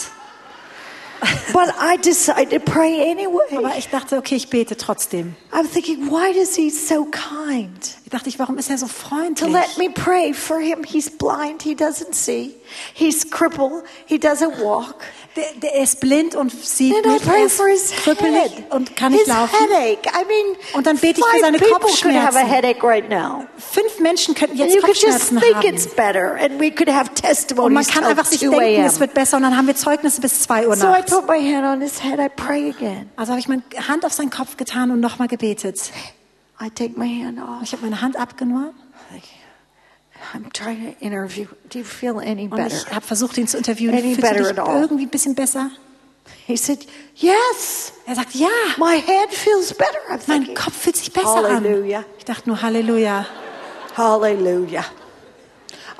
But I decided to pray anyway. Aber ich dachte, okay, ich bete trotzdem. I'm thinking, why does he so kind? Ich dachte, ich, warum ist er so To freundlich? let me pray for him. He's blind, he doesn't see. He's crippled, he doesn't walk. Der, der ist blind und sieht Then nicht, er ist krüppelig head. und kann nicht his laufen. headache. I mean, Und dann bete ich für five seine Kopfschmerzen. right. Fünf Menschen könnten And jetzt you could just Kopfschmerzen think haben. it's better, and we could have Und man testimonies kann einfach sich 2 denken, es wird besser und dann haben wir Zeugnisse bis 2 Uhr So I nachts. put my hand on his head. I pray again. Also habe ich meine Hand auf seinen Kopf getan und nochmal gebetet. I take my hand off. Ich habe meine Hand abgenommen I'm trying to interview. Do you feel any better? Und ich habe versucht, ihn zu interviewen. Any Fühlst du better dich at all? irgendwie ein bisschen besser? He said, Yes, Er sagt, ja, my head feels better. I'm mein thinking, Kopf fühlt sich besser Halleluja. an. Ich dachte nur Halleluja. Hallelujah.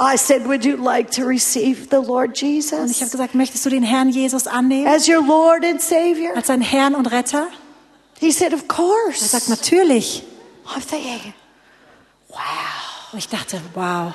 I said, Would you like to receive the Lord Und ich habe Jesus gesagt, möchtest du den Herrn Jesus annehmen as your Lord and Savior? als deinen Herrn und Retter? He said, Of Er course. sagt, natürlich. I'm thinking, Und ich dachte, wow,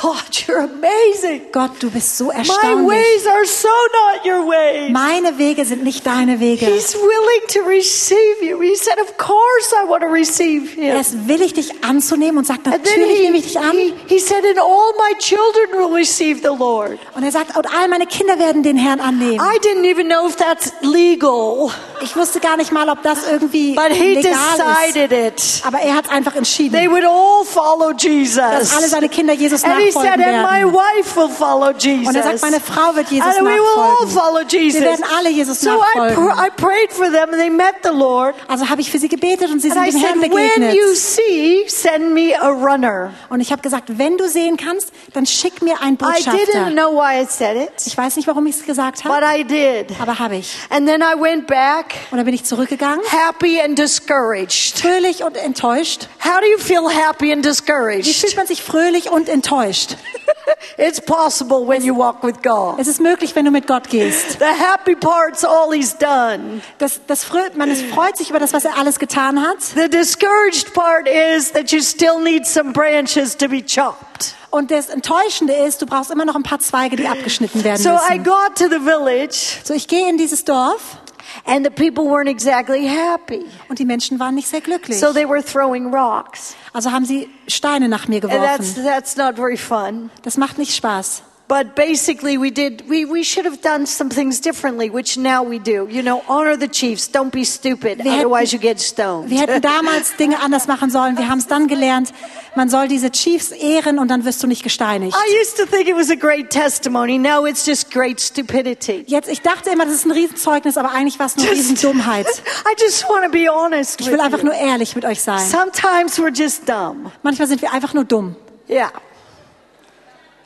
God, you're amazing. Gott, du bist so My erstaunlich. ways are so not your ways. Meine Wege sind nicht deine Wege. He's willing to receive you. He said, Of course I want to receive Er him. ist willig, dich anzunehmen und sagt, natürlich he, nehme ich dich an. he, he said, And all my children will receive the Lord. Und er sagt, und all meine Kinder werden den Herrn annehmen. I didn't even know if that's legal, Ich wusste gar nicht mal, ob das irgendwie but he legal ist. decided it. Aber er hat einfach They entschieden, would all follow Jesus. dass alle seine Kinder Jesus And he said, and my wife will follow Jesus. Und er sagt, meine Frau wird Jesus and we will all follow Jesus. Wir werden alle Jesus so I, pr I prayed for them and they met the Lord. Also habe ich für sie gebetet und sie And I sind dem said, Herrn when you begegnet. see, send me a runner. Und ich habe gesagt, wenn du sehen kannst, dann schick mir einen I didn't Botschafter. know why I said it, Ich weiß nicht, warum ich es gesagt but habe, I did. aber habe ich. And then I went back Und dann bin ich zurückgegangen, happy and discouraged. fröhlich und enttäuscht. How do you feel happy and Wie discouraged? fühlt man sich fröhlich und enttäuscht? it's possible when you walk with God. Es ist möglich, wenn du mit Gott gehst. The happy part's all he's done. Das, das frö man freut sich über das, was er alles getan hat. The discouraged part is that you still need some branches to be chopped. Und das Enttäuschende ist, du brauchst immer noch ein paar Zweige, die abgeschnitten werden So I müssen. got to the village So, ich gehe in dieses Dorf and the people weren't exactly happy. und die Menschen waren nicht sehr glücklich. So they were throwing rocks. Also haben sie Steine nach mir And that's, geworfen. that's not very fun. Das macht nicht Spaß. But basically, we did, we, we should have done some things differently, which now we do. You know, honor the chiefs, don't be stupid, Wir hätten- otherwise, you get stoned. Wir hätten damals Dinge anders machen sollen. Wir haben es dann gelernt. Man soll diese Chiefs ehren und dann wirst du nicht gesteinigt. I used to think it was a great testimony. Now it's just great stupidity. Jetzt, ich dachte immer, das ist ein Riesenzeugnis, aber eigentlich war es nur Riesendummheit. I just want to be honest Ich will einfach you. nur ehrlich mit euch sein. Sometimes we're just dumb. Manchmal sind wir einfach nur dumm. Yeah.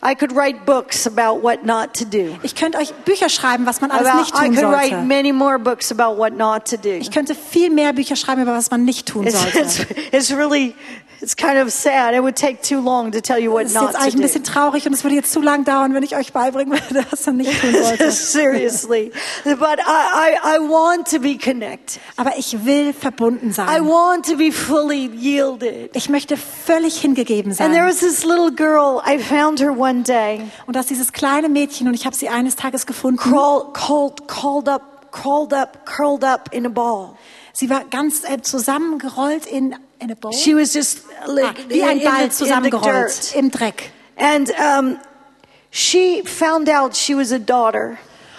I could write books about what not to do. Ich könnte euch Bücher schreiben, was man alles About, nicht I tun could write many more books about what not to do. Ich könnte viel mehr Bücher schreiben, über was man nicht tun It's, it's, sollte. it's really, it's kind of sad. It would take too long to tell you what Das ist not jetzt to eigentlich ein do. bisschen traurig und es würde jetzt zu lang dauern, wenn ich euch beibringen würde, was man nicht tun sollte. Seriously. But I, I, I want to be connected. Aber ich will verbunden I sein. want to be fully yielded. Ich möchte völlig hingegeben And there sein. was this little girl, I found her one day, Und dass dieses kleine Mädchen, und ich habe sie eines Tages gefunden, crawl, called, called up, crawled up, curled up in a ball. Sie war ganz äh, zusammengerollt in, in a bowl. She was just Ah, wie ein in, Ball the, in the zusammengerollt im Dreck. And um, she found out she was a daughter.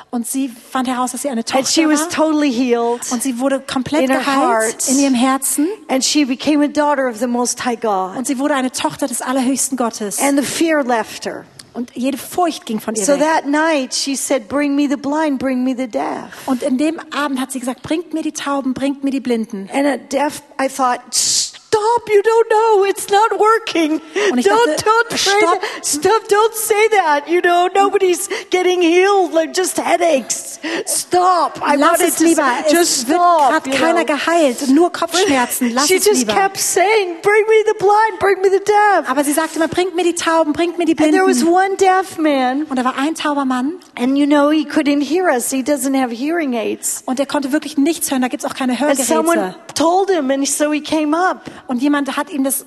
Und sie fand heraus, dass sie eine And she Tochter was war. totally healed. Und sie wurde komplett in geheilt heart. in ihrem Herzen. And she became a daughter of the Most High God. Und sie wurde eine Tochter des Allerhöchsten Gottes. And the fear left her. Und jede Furcht ging von ihr So weg. that night she said, Bring me the blind, bring me the deaf. Und in dem Abend hat sie gesagt, bringt mir die Tauben, bringt mir die Blinden. And at deaf, I thought, Stop, you don't know, it's not working. Don't, dachte, don't pray stopp. that. Stop, don't say that. You know, nobody's getting healed, like just headaches. Stop. I Lass es to lieber. say, just Es wird stop. gerade keiner know. geheilt, nur Kopfschmerzen. Lass she es just lieber. kept saying, Bring me the blind, bring me the deaf. Aber sie sagte immer, bringt mir die Tauben, bringt mir die And there was one deaf man, Und da war ein tauber Mann and you know, he couldn't hear us. He doesn't have hearing aids. und der konnte wirklich nichts hören. Da gibt's auch keine And someone told him, and so he came up. Und jemand hat ihm das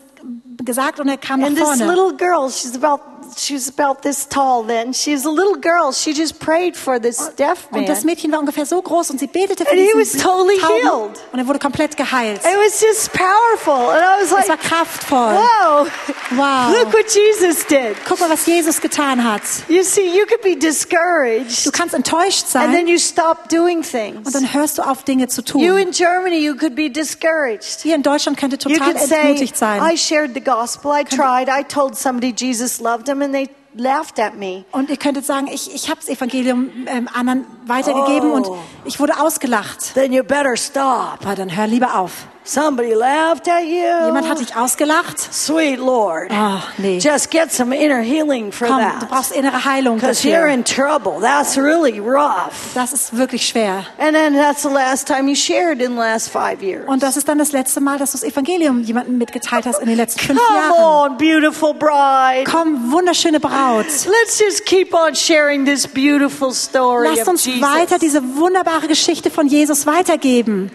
gesagt und er kam nach And this vorne. little girl, she's about she was about this tall then. She's a little girl. She just prayed for this deaf man. Und das Mädchen war ungefähr so groß und sie betete für And he diesen was totally Tauben healed. und er wurde komplett geheilt. It was just powerful. And I was Es war like, kraftvoll. wow, Wow. look what Jesus did. Guck mal, was Jesus getan hat. You see, you could be discouraged Du kannst enttäuscht and then sein you stop doing und things. dann hörst du auf, Dinge zu You tun. in Germany, you could be discouraged. Hier in Deutschland könnte You total could say, entmutigt sein. I shared the gospel. I tried. I told somebody Jesus loved him and they laughed at me. Und ihr könntet sagen, ich, ich habe das Evangelium ähm, anderen weitergegeben Oh. und ich wurde ausgelacht. then you better stop. Aber dann hör lieber auf. Somebody laughed at you. Jemand hat dich ausgelacht. Sweet Lord. Oh, nee. Just get some inner healing for Komm, du that. brauchst innere Heilung Because you're in trouble. That's really rough. Das ist wirklich schwer. And then that's the last time you shared in the last five years. Und das ist dann das letzte Mal, dass du das Evangelium jemandem mitgeteilt hast in den letzten fünf Come Jahren. on, beautiful bride. Komm, wunderschöne Braut. Let's just keep on sharing this beautiful story Lasst of uns Jesus. weiter diese wunderbare Geschichte von Jesus weitergeben.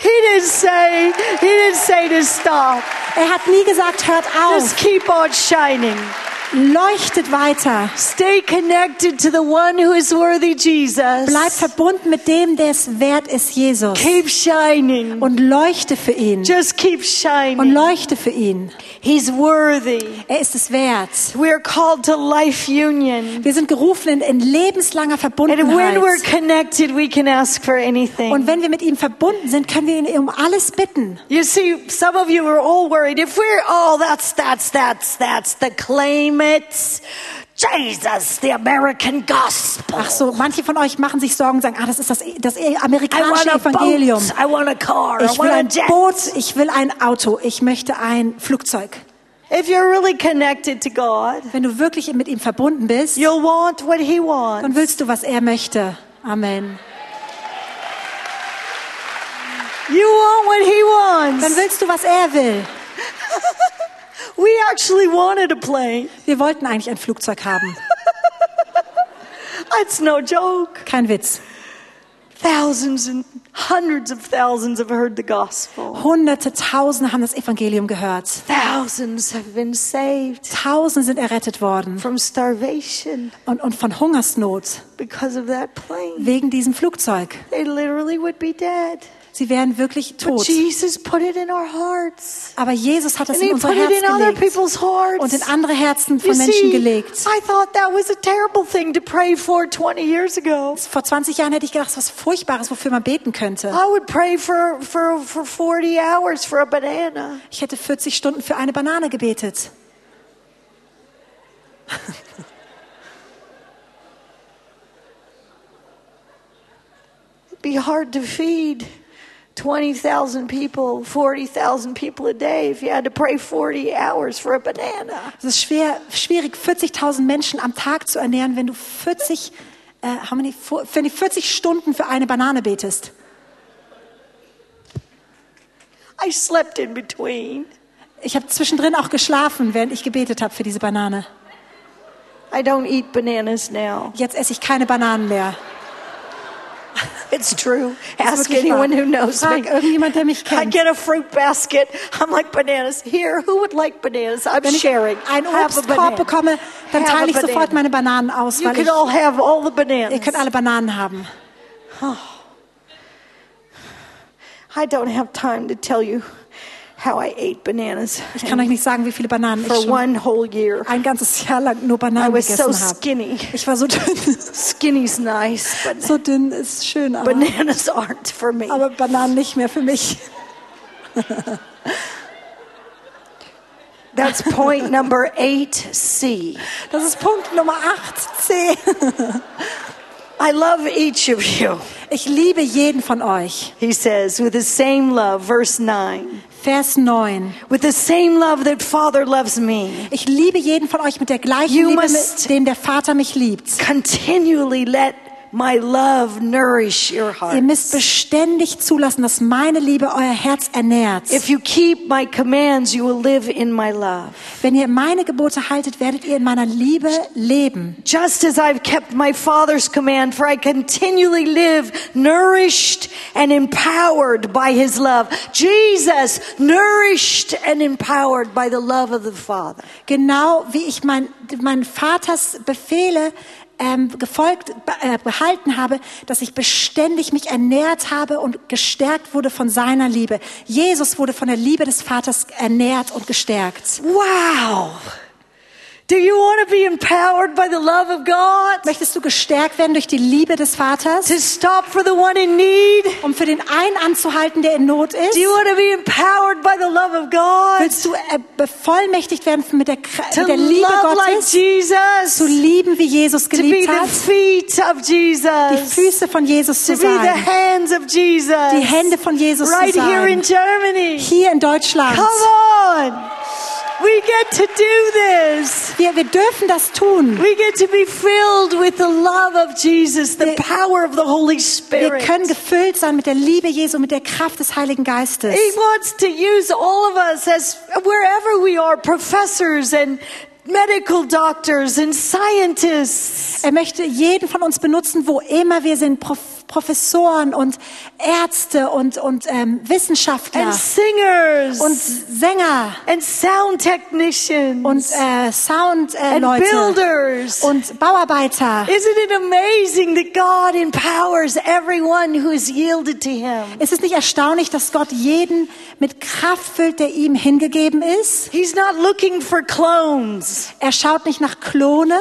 He didn't say, he didn't say to stop. Er hat nie gesagt, hört Just auf, keep on shining. Leuchtet weiter. Stay connected to the one who is worthy, Jesus. Bleib verbunden mit dem, der es wert ist, Jesus. Keep shining. Und leuchte für ihn. Just keep Und shining. leuchte für ihn. He's worthy. Er ist es wert. We're called to life union. Wir sind gerufen in, in lebenslanger And when we're connected, we can ask for anything. Und wenn wir mit ihm verbunden sind, können wir ihn um alles bitten. You see, some of you are all worried. If we're, oh, that's, that's, that's, that's the claim it. Jesus, the American gospel. Ach so, manche von euch machen sich Sorgen und sagen, ah, das ist das, das I amerikanische want a Evangelium. boat. I want a car. Ich will ein. Boot, ich will ein Auto, ich möchte ein Flugzeug. If you're really connected to God, Wenn du wirklich mit ihm verbunden bist, you'll want what He dann wants. willst du, was er möchte. Amen. You want what He Dann wants. willst du, was er will. We actually wanted a plane. Wir wollten eigentlich ein Flugzeug haben. It's no joke. Kein Witz. Thousands and hundreds of thousands have heard the gospel. Hunderte, Tausende haben das Evangelium gehört. Thousands have been saved Tausende sind errettet worden. from starvation Und, und von Hungersnot. because of that plane. Wegen diesem Flugzeug. They literally would be dead. Sie wären wirklich tot. Jesus put it in our hearts. Aber Jesus hat es And in unser Herz gelegt. Und in andere Herzen You von Menschen see, gelegt. I thought that was a terrible thing to pray for 20 years ago. Vor 20 Jahren hätte ich gedacht, das ist was Furchtbares, wofür man beten könnte. I would pray for, for, for 40 hours for a banana. Ich hätte 40 Stunden für eine Banane gebetet. Be hard to feed 20,000 people, 40,000 people a day if you had to pray 40 hours for a banana. Es ist schwer, schwierig, 40.000 Menschen am Tag zu ernähren, wenn du 40, äh, how many, wenn du 40 Stunden für eine Banane betest. I slept in between. Ich habe zwischendrin auch geschlafen, während ich gebetet habe für diese Banane. I don't eat bananas now. Jetzt esse ich keine Bananen mehr. It's true. Ask anyone wahr. who knows Frag me. irgendjemand, der mich I get a fruit basket. I'm like bananas. Here, who would like bananas? I'm Wenn ich sharing. einen Have a Obstkorb banana. bekomme, dann Have teile ich sofort meine Bananen aus, You weil can ich, all have all the ihr bananas. könnt alle Bananen haben. I don't have time to tell you how I ate bananas Ich kann euch nicht sagen, wie viele Bananen ich for schon one whole year. ein ganzes Jahr lang nur I Bananen was so habe. skinny. Ich war so dünn. Skinny's nice, but So dünn ist schön, aber, bananas aren't for me. aber Bananen nicht mehr für mich. That's point number 8C. Das ist Punkt Nummer 8c. I love each of you. Ich liebe jeden von euch. He says, with the same love, verse 9. Vers 9. With the same love that Father loves me, Ich liebe jeden von euch mit der gleichen You Liebe, must- mit dem der Vater mich liebt. continually let my love nourish your Ihr heart. müsst beständig zulassen, dass meine Liebe euer Herz ernährt. If you keep my commands, you will live in my love. Wenn ihr meine Gebote haltet, werdet ihr in meiner Liebe leben. Just as I've kept my Father's command, for I continually live nourished and empowered by his love. Jesus, nourished and empowered by the love of the Father. Genau wie ich mein, meinen Vaters Befehle ähm, gefolgt, äh, behalten habe, dass ich beständig mich ernährt habe und gestärkt wurde von seiner Liebe. Jesus wurde von der Liebe des Vaters ernährt und gestärkt. Wow. Do you want to be empowered by the love of God? Möchtest du gestärkt werden durch die Liebe des Vaters, To stop for the one in need? um für den einen anzuhalten, der in Not ist? Do you want to be empowered by the love of God? Willst du äh, bevollmächtigt werden mit der, To mit der Liebe love like Gottes? Zu Jesus? lieben, wie Jesus To be geliebt the hat? feet of Die Jesus? Füße von Jesus To zu be the sein? hands of Jesus? Die Hände von Jesus Right zu here in sein? Germany. Hier in Deutschland. Come on. We get to do this. Wir, wir dürfen das tun. We get to be filled with the love of Jesus, the Wir- power of the Holy Wir Spirit. können gefüllt sein mit der Liebe Jesu, mit der Kraft des Heiligen Geistes. He wants to use all of us as wherever we are, professors and medical doctors and scientists. Er möchte jeden von uns benutzen, wo immer wir sind. Prof Professoren und Ärzte und, und ähm, Wissenschaftler And singers und Sänger and sound technicians und äh, Soundleute äh, builders. und Bauarbeiter. Isn't it amazing that God empowers everyone who is yielded to Him? Ist es nicht erstaunlich, dass Gott jeden mit Kraft füllt, der ihm hingegeben ist? He's not looking for clones. Er schaut nicht nach Klone.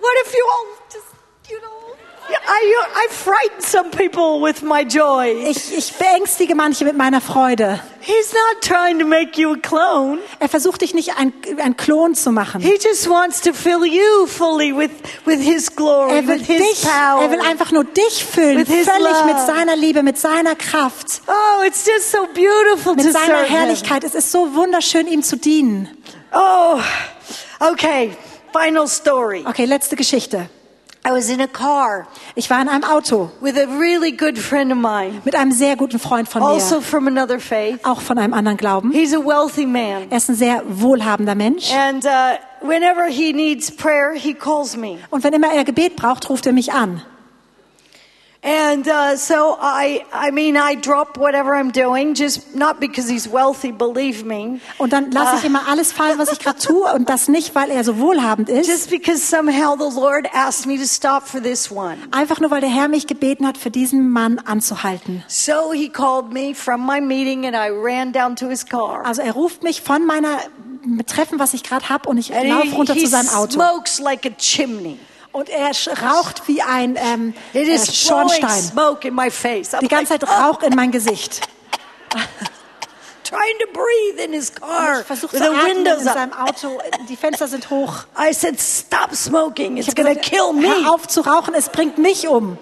What if you all you know, I, frighten some people with my joy. Ich, ich beängstige manche mit meiner Freude. He's not trying to make you a clone. Er versucht dich nicht ein, ein Klon zu machen. He just wants to fill you fully with, with His glory, Er will with His dich, power. er will einfach nur dich füllen, völlig love. mit seiner Liebe, mit seiner Kraft, oh, it's just so beautiful mit to seiner serve Him. Herrlichkeit. Es ist so wunderschön, ihm zu dienen. Oh, okay. Final story. Okay, letzte Geschichte. I was in a car Ich war in einem Auto with a really good friend of mine, mit einem sehr guten Freund von also mir, from another faith. auch von einem anderen Glauben. He's a wealthy man. Er ist ein sehr wohlhabender Mensch. And uh, whenever he needs prayer, he calls me. Und wenn immer er Gebet braucht, ruft er mich an. And uh, so I, I mean, I drop whatever I'm doing, just not because he's wealthy, believe me, Und dann lasse ich immer alles fallen, was ich gerade tue. Und das nicht, weil er so wohlhabend ist, just because somehow the Lord asked me to stop for this one. einfach nur, weil der Herr mich gebeten hat, für diesen Mann anzuhalten. So he called me from my meeting, and I ran down to his car. Also er ruft mich von meiner Treffen, was ich gerade habe, und ich laufe he, runter he zu seinem Auto. smokes like a chimney. Und er raucht wie ein ähm, äh, Schornstein. Die ganze Zeit oh, Rauch in mein Gesicht. trying to breathe in his car Ich versuche with zu the atmen in windows seinem. Auto. Die Fenster sind hoch. I said, "Stop smoking! It's gonna gesagt, kill me." hör auf zu rauchen, es bringt mich um.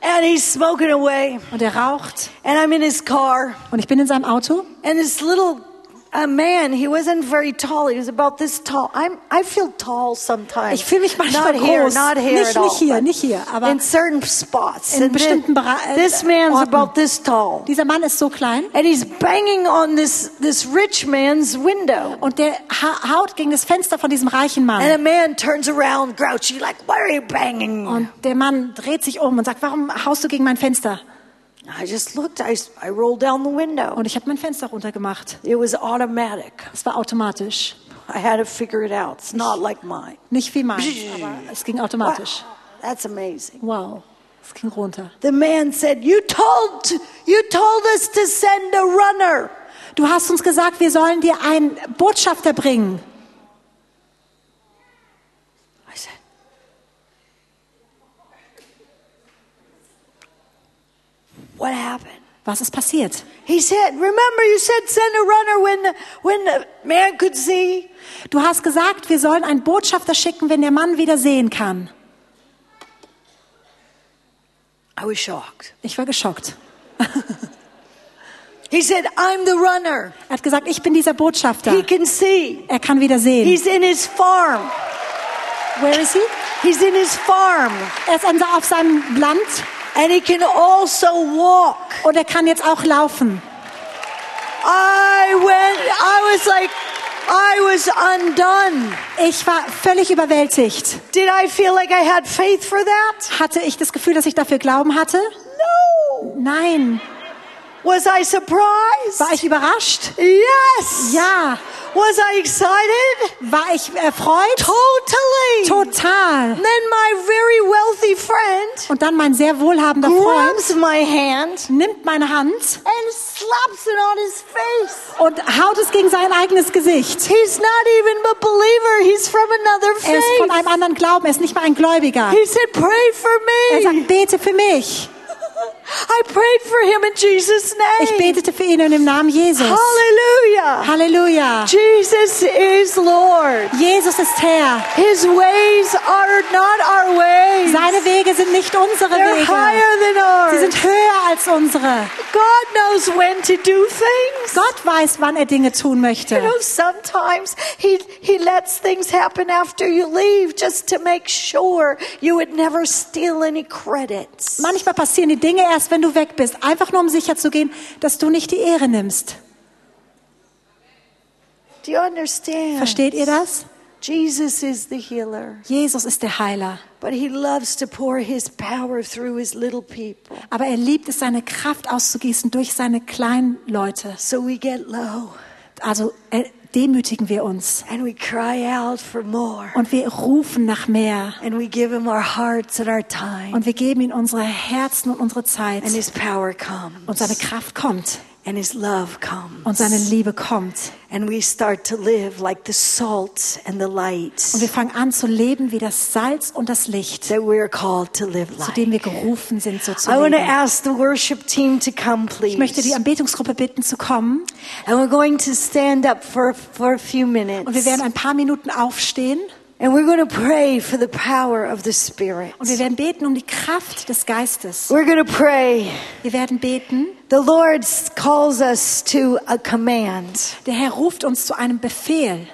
And he's smoking away, Und er raucht. and I'm in his car. Und ich bin in seinem Auto. And this little uh, man, he wasn't very tall. He was about this tall. I'm, I feel tall sometimes. Ich fühle mich manchmal not here, groß. not here Nicht- at all, nicht hier, nicht hier, aber in certain spots. in And bestimmten äh, this man's Orten. about this tall, Dieser Mann ist so klein. and he's banging on this this rich man's window. Und der ha haut gegen das Fenster von diesem reichen And Mann. a man turns around, grouchy, like, "Why are you banging?" Und der Mann dreht sich um und sagt, warum haust du gegen mein Fenster? I just looked. I I rolled down the window. Und ich habe mein Fenster runtergemacht. It was automatic. Es war automatisch. I had to figure it out. It's not like mine. Nicht wie mein, aber es ging automatisch. Wow, that's amazing. Wow, es ging runter. The man said, "You told you told us to send a runner." Du hast uns gesagt, wir sollen dir einen Botschafter bringen. I said, "What happened?" Was ist passiert? He said, "Remember, you said send a runner when the, when the man could see." Du hast gesagt, wir sollen einen Botschafter schicken, wenn der Mann wieder sehen kann. I was shocked. Ich war geschockt. He said, "I'm the runner. Er hat gesagt, ich bin dieser Botschafter. He can see. Er kann wieder sehen. He's in his farm. Where is he? He's in his farm, Er ist auf seinem Land and he can also walk." und er kann jetzt auch laufen. I went. I was like, I was undone. Ich war völlig überwältigt. Did I feel like I had faith for that? Hatte ich das Gefühl, dass ich dafür Glauben hatte? No. Nein. Was I surprised? War ich überrascht? Yes. Ja. Was I excited? War ich erfreut? Totally. Total. Then my very wealthy friend Und dann mein sehr wohlhabender Freund grabs my hand nimmt meine Hand and slaps it on his face. und haut es gegen sein eigenes Gesicht. He's not even a believer. He's from another Er ist von faith. einem anderen Glauben, er ist nicht mal ein Gläubiger. He said, pray for Er me. sagt, bete für mich. Ich name. betete für ihn in dem Namen Jesus. Hallelujah. Halleluja. Jesus is Lord. Jesus ist Herr. His ways are not our ways. Seine Wege sind nicht unsere They're Wege. higher than Sie ours. sind höher als unsere. God knows when to do things. Gott weiß, wann er Dinge tun You möchte. know, sometimes he, he lets things happen after you leave just to make sure you would never steal any credits. Manchmal passieren die Dinge erst, wenn du weg bist. Einfach nur, um sicher zu gehen, dass du nicht die Ehre nimmst. Do you understand? Versteht ihr das? Jesus is the healer, Jesus ist der Heiler. but he loves to pour his power through his little people. Aber er liebt es, seine Kraft auszugießen durch seine kleinen Leute. So we get low Also demütigen wir uns. and we cry out for more. Und wir rufen nach mehr. And we give him our hearts and our time. Und wir geben ihm unsere Herzen und unsere Zeit. And his power Und seine. Kraft kommt. And his love comes. Und seine Liebe kommt. And we start to live like the salt and the light Und wir fangen an zu leben wie das Salz und das Licht, zu dem wir gerufen sind, so zu leben. ask the worship team to come, please. Ich möchte die Anbetungsgruppe bitten zu kommen. And we're going to stand up for, for a few minutes. Und wir werden ein paar Minuten aufstehen. And we're going to pray for the power of the Spirit. Und wir werden beten um die Kraft des Geistes. We're going to pray. Wir werden beten. The Lord calls us to a command. Der Herr ruft uns zu einem Befehl.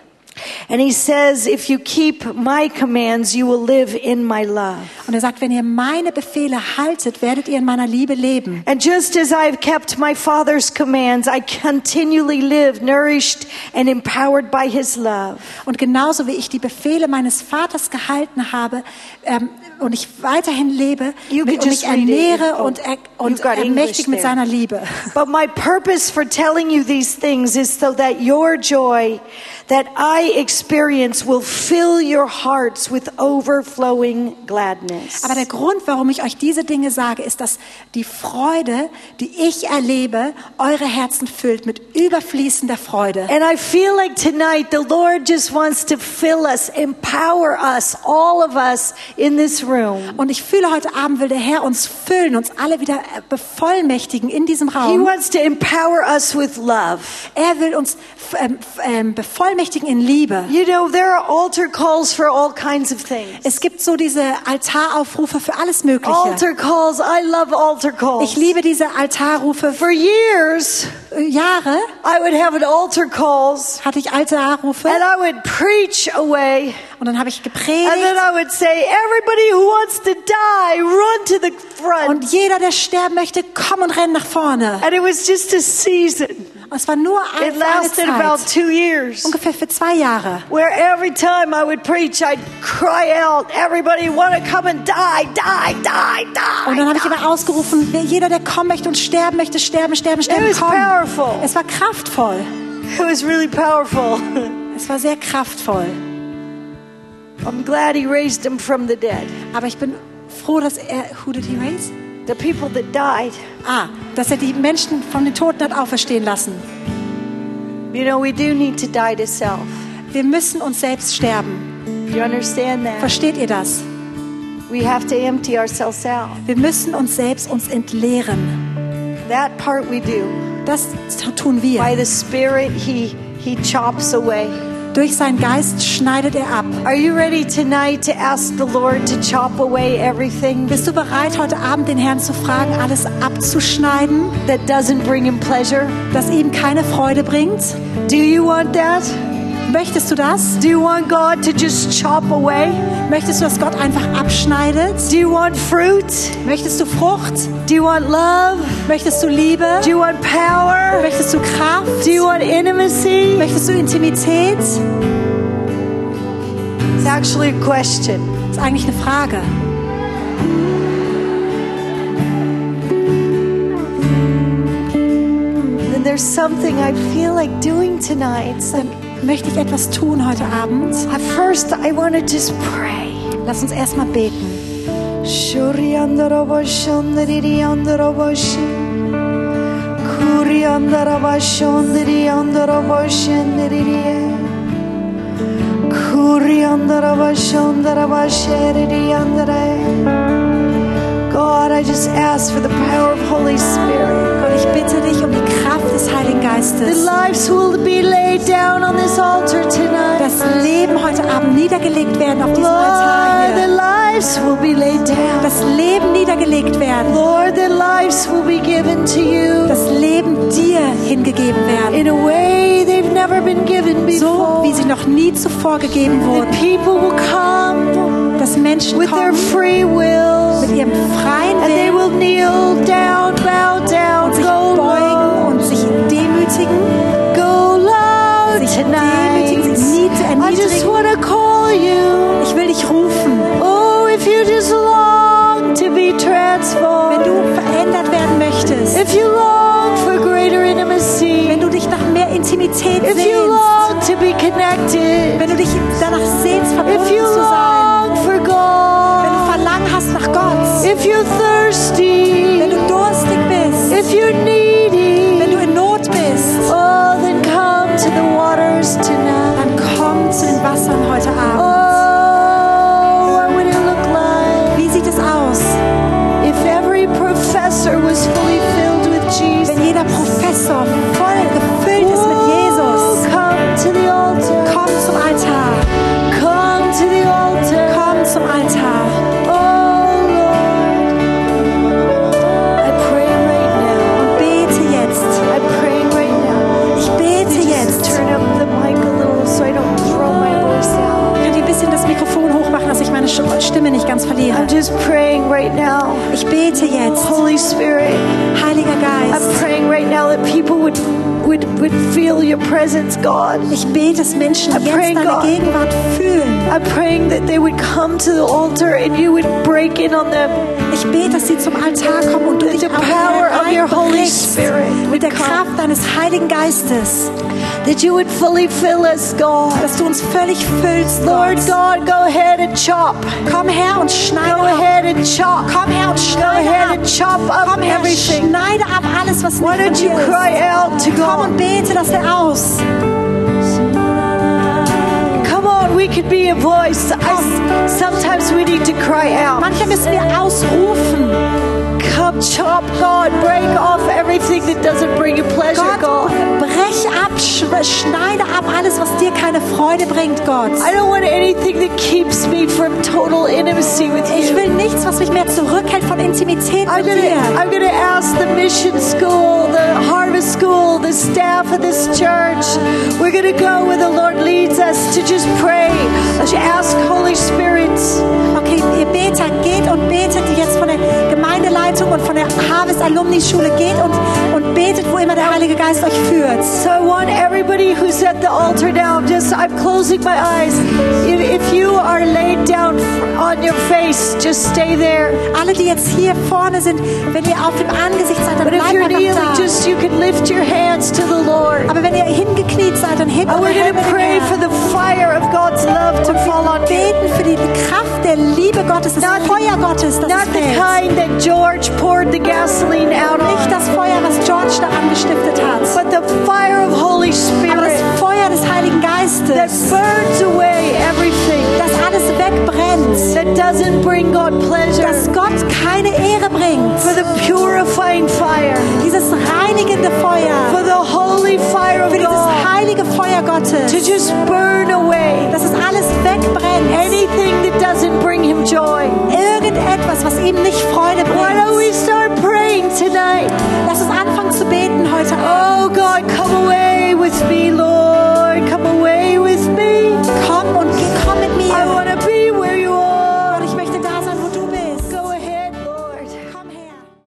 And He says, if you keep my commands, you will live in my love. Und er sagt, wenn ihr meine Befehle haltet, werdet ihr in meiner Liebe leben. And just as I've kept my Father's commands, I continually live nourished and empowered by His love. Und genauso wie ich die Befehle meines Vaters gehalten habe ähm, und ich weiterhin lebe You mit, could und mich ernähre Oh, und, er, und ermächtige mit seiner Liebe. But my purpose for telling you these things is so that your joy that I experience will fill your hearts with overflowing gladness. Aber der Grund, warum ich euch diese Dinge sage, ist, dass die Freude, die ich erlebe, eure Herzen füllt mit überfließender Freude. And I feel like tonight the Lord just wants to fill us, empower us, all of us in this. Und ich fühle, heute Abend will der Herr uns füllen, uns alle wieder äh, bevollmächtigen in diesem He Raum. wants to empower us with love. Er will uns ähm, ähm, bevollmächtigen in Liebe. You know, there are altar calls for all kinds of things. Es gibt so diese Altaraufrufe für alles Mögliche. Altar calls, I love altar Ich calls. liebe diese Altarrufe. For years, Jahre I would have an altar calls hatte ich Altarrufe and I would preach away. und dann habe ich And then gepredigt. I would say, everybody who wants to die, run to the front. Und jeder, der sterben möchte, komm und renn nach vorne. And it was just a season. Es war nur It ein, eine lasted about two years. ungefähr für zwei Jahre. Where every time I would preach, I'd cry out, everybody want to come and die, die, die, Und dann habe ich die. immer ausgerufen, jeder, der kommen möchte und sterben möchte, sterben, sterben, sterben, was komm. powerful. Es war kraftvoll. It was really powerful. Es war sehr kraftvoll. I'm glad he raised them from the dead. Aber ich bin froh, dass er, who did he raise? The people that died. Ah, dass er die Menschen von den Toten hat auferstehen lassen. You know, we do need to die to self. Wir müssen uns selbst sterben. You understand that? Versteht ihr das? We have to empty ourselves out. Wir müssen uns selbst uns entleeren. That part we do. Das tun wir. By the Spirit, he, he chops away. Durch seinen Geist schneidet er ab. Are you ready tonight to ask the Lord to chop away everything Bist du bereit, heute Abend den Herrn zu fragen, alles abzuschneiden, that doesn't bring him pleasure? das ihm keine Freude bringt? Do you want that? Möchtest du das? Do you want God to just chop away? Möchtest du, dass Gott einfach abschneidet? Do you want fruit? Möchtest du Frucht? Do you want love? Möchtest du Liebe? Do you want power? Möchtest du Kraft? Do you want intimacy? Möchtest du Intimität? Das It's actually a question. ist eigentlich eine Frage. There's something I feel like doing tonight. So Dann möchte ich etwas tun heute Abend. at first, I want to just pray. Lass uns erstmal beten. Shuriandaraboshondiriandaraboshi. God, I just ask for the power of Holy Spirit. Gott, ich bitte dich um die Kraft des Heiligen The Geistes. lives will be laid down on this altar tonight. Das Leben heute Abend niedergelegt werden auf diesem Altar Lord, the hier. lives will be laid down. Das Leben niedergelegt werden. Lord, the lives will be given to you Das Leben dir hingegeben werden. in a way they've never been given So before. wie sie noch nie zuvor gegeben wurden. people will come Dass Menschen with their kommen free will ihrem freien and they Willen will kneel down, bow down, und sich go beugen low, und sich demütigen. go low Sich tonight. demütigen, sich nied- I just call you. Ich will dich rufen. Oh, if you just long to be Wenn transformed, du verändert werden möchtest. if you long for greater intimacy, Wenn du dich nach mehr Intimität if you sehnst. long to be connected, Wenn du dich danach sehnst, if verbunden you zu sein. Nach Gott. if you're thirsty, Wenn du durstig bist. if you're Wenn needy, du in Not bist. oh, then come to the waters tonight. Dann komm zu den Wassern heute Oh, Stimme nicht ganz verliere? I'm just praying right now. Ich bete jetzt. Holy Spirit, Heiliger Geist. I'm praying right now that people would would would feel your presence, God. Ich bete, dass Menschen I jetzt pray, deine God. Gegenwart fühlen. I'm praying that they would come to the altar and you would break in on them. Ich bete, dass sie zum Altar kommen und du That dich the power of your Holy Spirit mit der. Kraft deines Heiligen Geistes, That you would fully fill us, God. dass du uns völlig füllst, Lord. God, go ahead and chop. Komm her und schneide Go ab. ahead and chop. Komm her und Go schneide ahead ab. and chop up Komm her, everything. schneide ab alles, was Why nicht don't von you cry ist. out to Komm und God? bete das aus. Come on, we could be a voice. I, sometimes we need to cry out. Manchmal müssen wir ausrufen. Come chop, God. Break off everything that doesn't bring you pleasure, Gott, God. brech ab, sch- schneide ab alles, was dir keine Freude bringt, Gott. I don't want anything that keeps me from total intimacy with you. Ich will nichts, was mich mehr zurückhält von Intimität I'm mit gonna, dir. I'm gonna ask the mission school, the harvest school, the staff of this church. We're gonna go where the Lord leads us to just pray. Let's ask Holy Spirit. Okay, geht und betet jetzt von der Gemeindeleitung und von der Harvest Alumni Schule. Geht und, und betet, wo immer der Heilige Geist euch führt. So I want everybody who's at the altar now, just I'm closing my eyes. If, if you are laid down on your face, just stay there. Alle, die jetzt hier vorne sind, wenn ihr auf dem Angesicht seid, dann But if bleibt you're einfach kneeling, da. just you can lift your hands to the Lord. Aber wenn ihr hingekniet seid, dann hebt eure Hände to pray for the fire of God's love to fall on. Beten für die Kraft der Liebe Gottes, des Not the- Feuer Gottes, das Not the kind that George poured the gasoline out on. Nicht das Feuer, was George da angestiftet hat, but the fire of Holy Spirit. aber das Feuer des Heiligen Geistes. that burns away everything das alles wegbrennt, that doesn't bring God pleasure. dass Gott keine Ehre bringt. For the purifying fire, Dieses reinigende Feuer, for the holy fire of für dieses God heilige Feuer to Gottes, just burn away dass es alles wegbrennt. anything that doesn't bring Him joy. Irgendetwas, was ihm nicht Freude Why don't we bringt. start praying tonight? Lass uns anfangen zu beten heute Abend. Oh God, come away with me, Lord. I want to